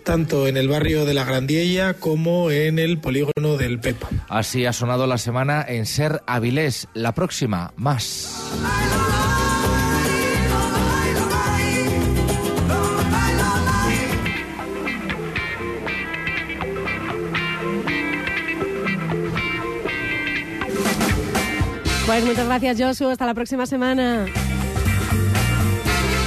tanto en el barrio de la Grandiella como en el polígono del Pepa.
Así ha sonado la semana en Ser Avilés. La próxima, más.
Pues muchas gracias, Josu. Hasta la próxima semana.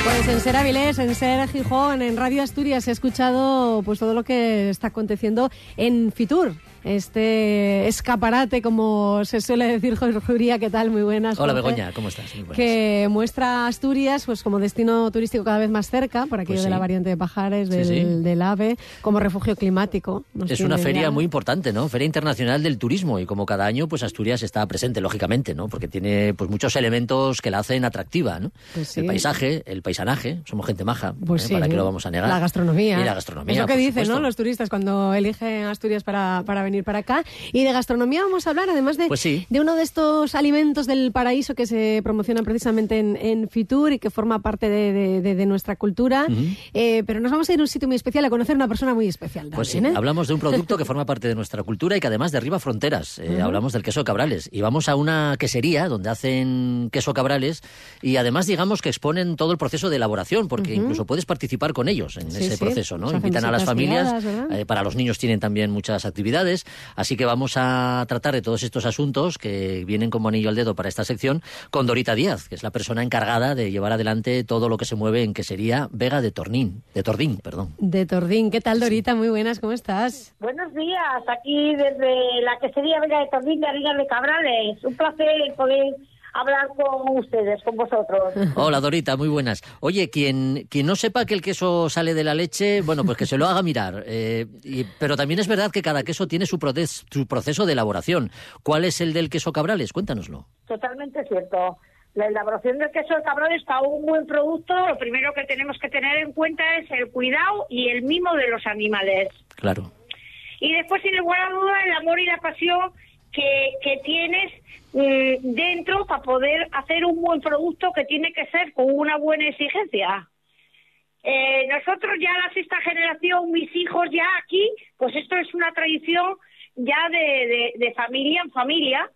Pues en Ser Avilés, en Ser Gijón, en Radio Asturias he escuchado pues todo lo que está aconteciendo en Fitur, este escaparate, como se suele decir, Jorge Juría, ¿qué tal? Muy buenas.
Hola, Begoña, ¿cómo estás? Muy
que muestra Asturias pues como destino turístico cada vez más cerca, por aquello
Pues sí.
de la variante de Pajares, del,
Sí, sí.
del AVE, como refugio climático.
Es una feria
ya-
muy importante, ¿no? Feria Internacional del Turismo y como cada año, pues Asturias está presente, lógicamente, ¿no? Porque tiene pues muchos elementos que la hacen atractiva, ¿no?
Pues.
El paisaje, el paisanaje, somos gente maja,
Pues
¿eh?
sí.
¿para qué lo vamos a negar?
La gastronomía.
Y la gastronomía,
Es lo que dicen,
supuesto.
¿no? Los turistas cuando eligen Asturias para, para venir para acá. Y de gastronomía vamos a hablar, además de,
Pues sí.
de uno de estos alimentos del paraíso que se promocionan precisamente en, en Fitur y que forma parte de, de- de- de nuestra cultura. Eh, pero nos vamos a ir a un sitio muy especial a conocer a una persona muy especial.
Pues sí,
¿eh?
hablamos de un producto que forma parte de nuestra cultura y que además derriba fronteras. Eh. Hablamos del queso cabrales. Y vamos a una quesería donde hacen queso cabrales y además digamos que exponen todo el proceso de elaboración, porque incluso puedes participar con ellos en
Sí,
ese
sí.
proceso, ¿no? Invitan a las familias, para los niños tienen también muchas actividades, así que vamos a tratar de todos estos asuntos que vienen como anillo al dedo para esta sección con Dorita Díaz, que es la persona encargada de llevar adelante todo lo que se mueve en quesería Vega de Tornín, de Tordín, perdón.
De Tordín. ¿Qué tal, Dorita? Muy buenas, ¿cómo estás?
Buenos días, aquí desde la quesería Vega de Tordín de Harina de Cabrales. Un placer poder hablar con ustedes, con vosotros.
Hola Dorita, muy buenas. Oye, quien, quien no sepa que el queso sale de la leche, bueno, pues que se lo haga mirar. Eh, y- pero también es verdad que cada queso tiene su, proces- su proceso de elaboración. ¿Cuál es el del queso cabrales? Cuéntanoslo.
Totalmente cierto. La elaboración del queso de Cabrales para un buen producto, lo primero que tenemos que tener en cuenta es el cuidado y el mimo de los animales.
Claro.
Y después, sin lugar a duda, el amor y la pasión que, que tienes mm, dentro para poder hacer un buen producto que tiene que ser con una buena exigencia. Eh, nosotros ya la sexta generación, mis hijos ya aquí, pues esto es una tradición ya de, de- de familia en familia.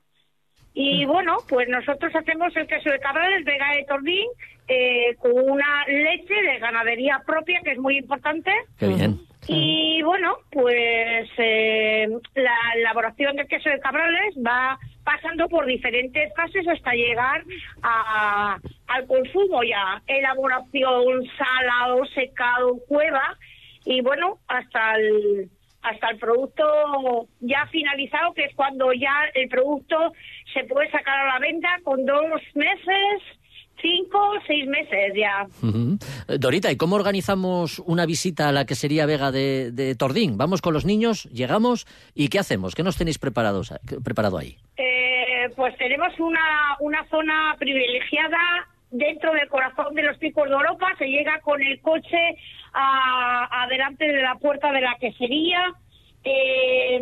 Y bueno, pues nosotros hacemos el queso de cabrales, vega de tordín, eh, con una leche de ganadería propia, que es muy importante.
Qué bien.
Y bueno, pues eh, la elaboración del queso de cabrales va pasando por diferentes fases hasta llegar a- al consumo ya. Elaboración, salado, secado, cueva y bueno, hasta el hasta el producto ya finalizado, que es cuando ya el producto se puede sacar a la venta con dos meses, cinco, seis meses ya.
Dorita, ¿y cómo organizamos una visita a la quesería Vega de, de Tordín? Vamos con los niños, llegamos y ¿qué hacemos? ¿Qué nos tenéis preparados, preparado ahí?
Eh, pues tenemos una, una zona privilegiada dentro del corazón de los picos de Europa. Se llega con el coche a, adelante de la puerta de la quesería. Eh,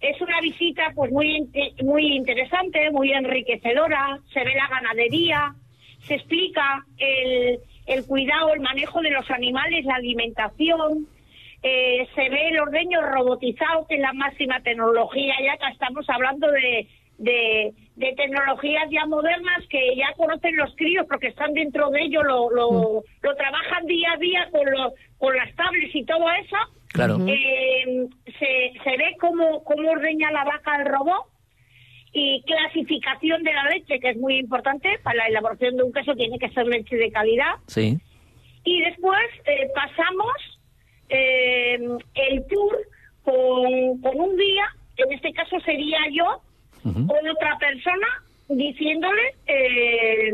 es una visita pues muy inte- muy interesante, muy enriquecedora. Se ve la ganadería, se explica el, el cuidado, el manejo de los animales, la alimentación. eh, se ve el ordeño robotizado, que es la máxima tecnología, ya que estamos hablando de, de, de tecnologías ya modernas que ya conocen los críos porque están dentro de ello, lo, lo, lo trabajan día a día con, lo, con las tablets y todo eso.
Claro.
Eh, se, se ve cómo, cómo ordeña la vaca el robot y clasificación de la leche, que es muy importante para la elaboración de un queso, tiene que ser leche de calidad.
Sí.
Y después eh, pasamos eh, el tour con, con un guía, en este caso sería yo, o otra persona, diciéndole eh,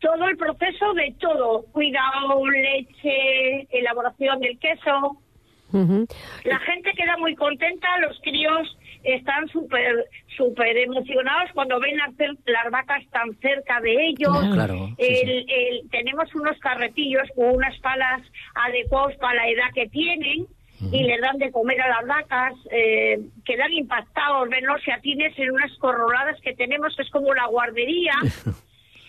todo el proceso de todo, cuidado, leche, elaboración del queso. La gente queda muy contenta, los críos están súper súper emocionados cuando ven hacer las vacas tan cerca de ellos.
Claro, sí,
El- el- tenemos unos carretillos con unas palas adecuadas para la edad que tienen y les dan de comer a las vacas. Eh, quedan impactados, ven los seatines en unas corroladas que tenemos, que es como la guardería.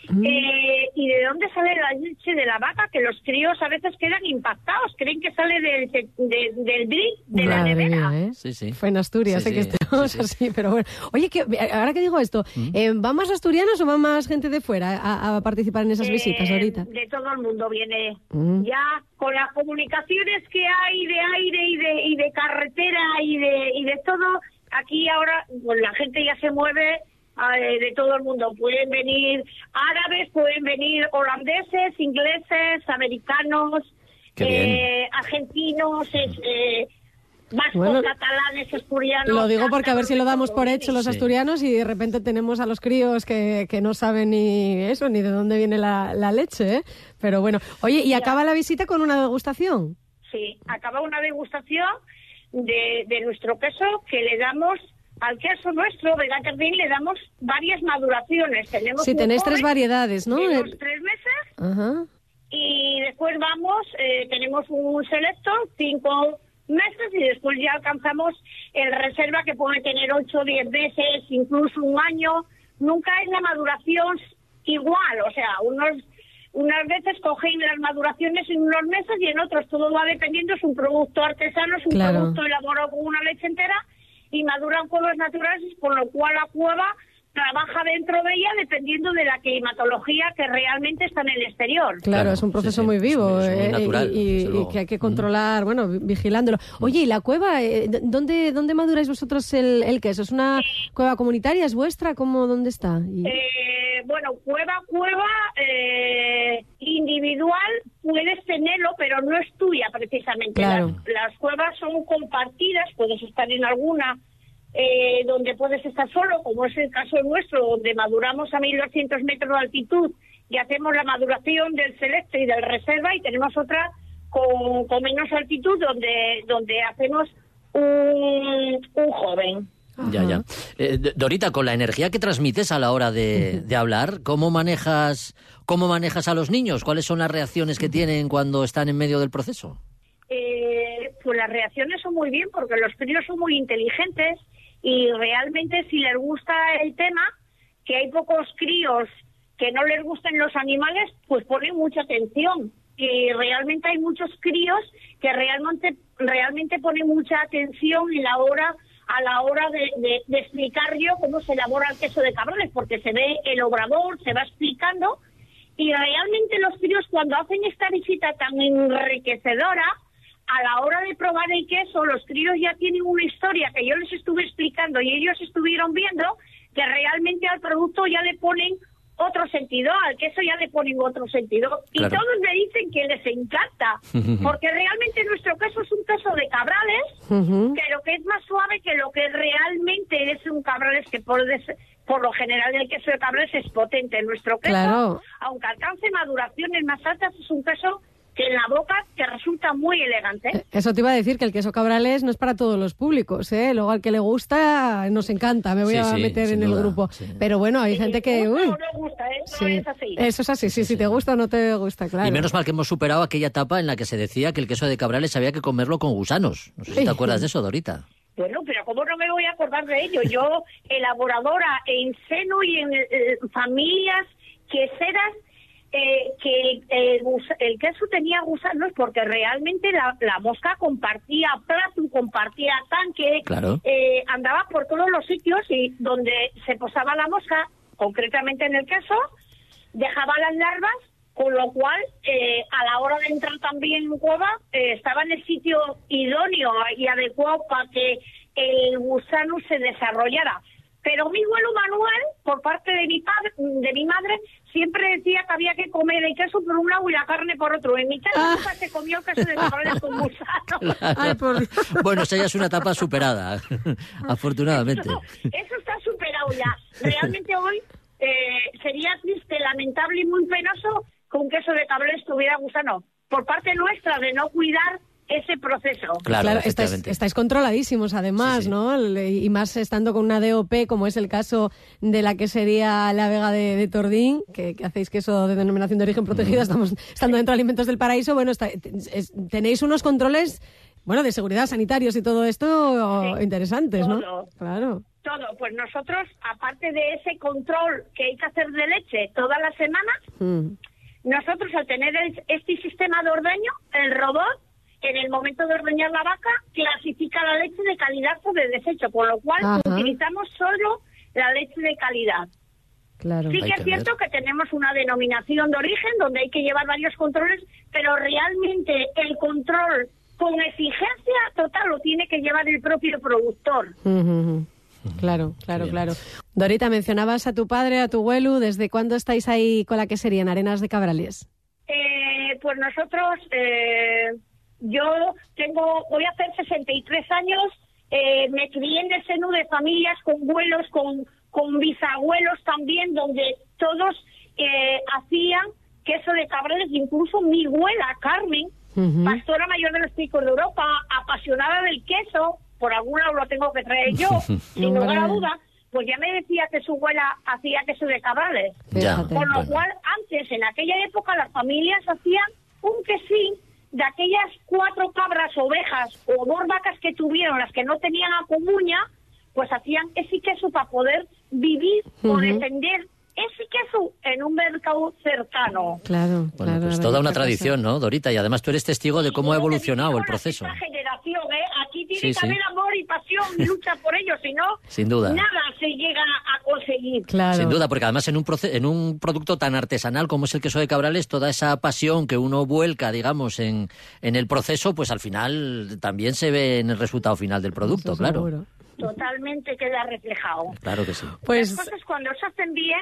Eh, ¿Y de dónde sale la leche de la vaca? Que los críos a veces quedan impactados, creen que sale del, de- del brick, de la nevera.
mía, ¿eh?
Sí, sí.
Fue en Asturias,
Sí,
sé que
sí,
estamos así, pero bueno. Oye, que, ahora que digo esto, eh, ¿van más asturianos o va más gente de fuera a, a participar en esas visitas
Eh,
ahorita?
De todo el mundo viene.
Mm.
Ya con las comunicaciones que hay de aire y de, y de carretera y de, y de todo, aquí ahora pues la gente ya se mueve eh, de todo el mundo. Pueden venir árabes, pueden venir holandeses, ingleses, americanos, eh, argentinos, es, eh, vascos,
Bueno,
catalanes, asturianos.
Lo digo porque a ver si lo damos por hecho los
Sí.
asturianos y de repente tenemos a los críos que, que no saben ni eso, ni de dónde viene la, la leche, ¿eh? Pero bueno, oye, ¿y acaba la visita con una degustación?
Sí, acaba una degustación de, de nuestro queso que le damos al queso nuestro de Gaterdín le damos varias maduraciones. Tenemos
Sí, tenéis tres variedades, ¿no?
los tres meses
Ajá.
y después vamos, eh, tenemos un selecto, cinco meses y después ya alcanzamos el reserva que puede tener ocho, diez meses, incluso un año. Nunca es la maduración igual, o sea, unos unas veces cogen las maduraciones en unos meses y en otros todo va dependiendo, es un producto artesano, es un
Claro.
producto elaborado con una leche entera y maduran cuevas naturales, con lo cual la cueva trabaja dentro de ella dependiendo de la climatología que realmente está en el exterior.
Claro, es un proceso muy vivo
es
eh,
natural,
y, que hay que controlar, bueno, vi- vigilándolo. Oye, ¿y la cueva? eh, ¿dónde, ¿Dónde maduráis vosotros el, el queso? ¿Es una cueva comunitaria? ¿Es vuestra? ¿Cómo, ¿Dónde está? Y-
Eh, bueno, cueva, cueva eh, individual puedes tenerlo, pero no es tuya precisamente.
Claro.
Las, las cuevas son compartidas, puedes estar en alguna eh, donde puedes estar solo, como es el caso nuestro, donde maduramos a 1200 metros de altitud y hacemos la maduración del selecto y del reserva, y tenemos otra con, con menos altitud donde, donde hacemos un, un joven.
Ya, ya. Eh, Dorita, con la energía que transmites a la hora de, de hablar, ¿cómo manejas, ¿cómo manejas a los niños? ¿Cuáles son las reacciones que tienen cuando están en medio del proceso?
Eh, pues las reacciones son muy bien porque los críos son muy inteligentes y realmente si les gusta el tema, que hay pocos críos que no les gusten los animales, pues ponen mucha atención. Y realmente hay muchos críos que realmente realmente ponen mucha atención en la hora a la hora de, de- explicar yo cómo se elabora el queso de cabrales, porque se ve el obrador, se va explicando y realmente los críos cuando hacen esta visita tan enriquecedora, a la hora de probar el queso, los críos ya tienen una historia que yo les estuve explicando y ellos estuvieron viendo que realmente al producto ya le ponen otro sentido, al queso ya le ponen otro sentido. Y
Claro.
todos me dicen que les encanta, porque realmente nuestro queso es un queso de cabrales, pero que es más suave que lo que realmente es un cabrales que por, des- por lo general el queso de cabrales es potente. Nuestro queso,
Claro.
aunque alcance maduraciones más altas, es un queso que en la boca que resulta muy elegante.
Eso te iba a decir, que el queso cabrales no es para todos los públicos, ¿eh? Luego al que le gusta nos encanta, me voy
Sí,
a
sí,
meter en
duda,
el grupo. Pero bueno, hay gente que... uy,
No le gusta, ¿eh? No
sí.
es así.
Eso es así, sí, si te gusta o no te gusta, claro.
Y menos mal que hemos superado aquella etapa en la que se decía que el queso de cabrales había que comerlo con gusanos. No sé si te acuerdas de eso, Dorita.
Bueno, pero ¿cómo no me voy a acordar de ello? Yo, elaboradora en seno y en eh, familias queseras, eh, que el, gus- el queso tenía gusanos porque realmente la, la mosca compartía plato, compartía tanque,
Claro.
eh, andaba por todos los sitios y donde se posaba la mosca, concretamente en el queso, dejaba las larvas, con lo cual eh, a la hora de entrar también en cueva eh, estaba en el sitio idóneo y adecuado para que el gusano se desarrollara. Pero mi abuelo Manuel, por parte de mi padre, de mi madre, siempre decía que había que comer el queso por un lado y la carne por otro. En mi casa nunca se comió queso de cabrales con gusano.
Claro. Bueno, esa ya es una etapa superada, afortunadamente.
Eso está superado ya. Realmente hoy eh, sería triste, lamentable y muy penoso que un queso de cabrales tuviera gusano. Por parte nuestra de no cuidar ese proceso.
estáis, estáis controladísimos además, ¿no? Y más estando con una DOP, como es el caso de la que sería la Vega de, de Tordín, que, que hacéis queso de denominación de origen protegida, estamos estando dentro de Alimentos del Paraíso, bueno, está- es- tenéis unos controles, bueno, de seguridad sanitarios y todo esto interesantes, ¿no?
todo.
Claro.
Todo. Pues nosotros, aparte de ese control que hay que hacer de leche todas las semanas,
Mm.
nosotros al tener el- este sistema de ordeño, el robot, en el momento de ordeñar la vaca, clasifica la leche de calidad o de desecho, con lo cual
Ajá.
utilizamos solo la leche de calidad.
Claro.
Sí que es cierto que tenemos una denominación de origen donde hay que llevar varios controles, pero realmente el control con exigencia total lo tiene que llevar el propio productor.
Claro, claro, claro. Dorita, mencionabas a tu padre, a tu abuelo, ¿desde cuándo estáis ahí con la que serían Arenas de Cabrales?
Eh, pues nosotros, eh, yo tengo, voy a hacer 63 años, eh, me crié en el seno de familias con abuelos, con, con bisabuelos también, donde todos eh, hacían queso de cabrales, incluso mi abuela Carmen, pastora mayor de los picos de Europa, apasionada del queso, por algún lado lo tengo que traer yo, sin lugar a duda, pues ya me decía que su abuela hacía queso de cabrales. Con lo
bueno.
cual, antes, en aquella época, las familias hacían un quesín de aquellas cuatro cabras, ovejas o dos vacas que tuvieron, las que no tenían a comuña, pues hacían ese queso para poder vivir o defender ese queso en un mercado cercano.
Claro,
Bueno,
claro.
pues toda una tradición, ¿no, Dorita? Y además tú eres testigo de cómo ha evolucionado el proceso.
Esta generación, ¿eh? Aquí tiene
Sí,
que
sí.
haber amor y pasión y lucha por ello, si no,
Sin duda.
nada se llega a conseguir.
Sin duda, porque además en un, proce- en un producto tan artesanal como es el queso de Cabrales, toda esa pasión que uno vuelca, digamos, en, en el proceso, pues al final también se ve en el resultado final del producto, claro.
Totalmente queda reflejado.
Claro que sí.
Pues
Las cosas cuando se hacen bien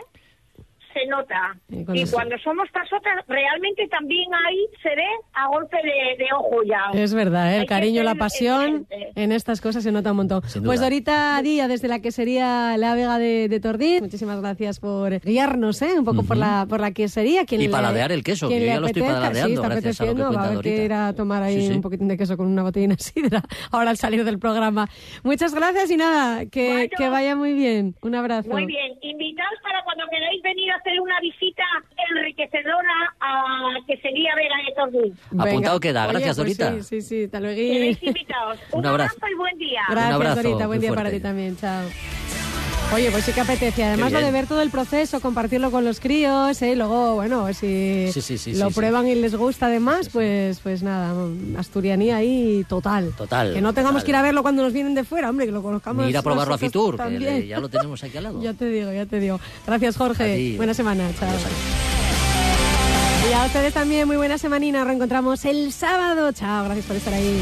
se nota.
Y cuando
Y
se-
cuando somos pasotas, realmente también ahí se ve a golpe de, de ojo ya.
Es verdad, ¿eh? El
que
cariño, la pasión, en estas cosas se nota un montón. Pues Dorita Díaz, desde la que sería la Vega de, de Tordí, muchísimas gracias por guiarnos ¿eh? un poco por la por la quesería. Quien
Y
le-
paladear el queso, que yo ya lo estoy paladeando
sí, está
gracias a lo que
apeteciendo, va a
cuenta
haber que ir a tomar ahí
Sí, sí.
un poquitín de queso con una botellina de sidra ahora al salir del programa. Muchas gracias y nada, que, que vaya muy bien. Un abrazo.
Muy bien, invitados para cuando queráis venir a hacer una visita enriquecedora a que sería Vega de Tordí.
Venga.
Apuntado queda.
Oye,
Gracias,
pues
Dorita.
Sí, sí, sí, hasta luego.
Invitados. Un,
Un abrazo.
y buen día.
Gracias,
abrazo
Dorita. Buen día para ti también. Chao. Oye, pues sí que apetece. Además, lo de ver todo el proceso, compartirlo con los críos, ¿eh? Y luego, bueno, si
Sí, sí, sí,
lo prueban y les gusta además, pues pues nada, asturianía ahí total.
Total.
Que no tengamos
total.
que ir a verlo cuando nos vienen de fuera, hombre, que lo conozcamos.
Ni ir a probarlo a Fitur, que
también.
le- ya lo tenemos aquí al lado.
ya te digo, ya te digo. Gracias, Jorge.
Ti.
Buena semana. Chao. Y a ustedes también, muy buena semanina. Reencontramos el sábado. Chao, gracias por estar ahí.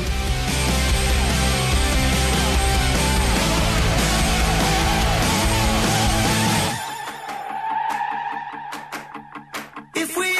If we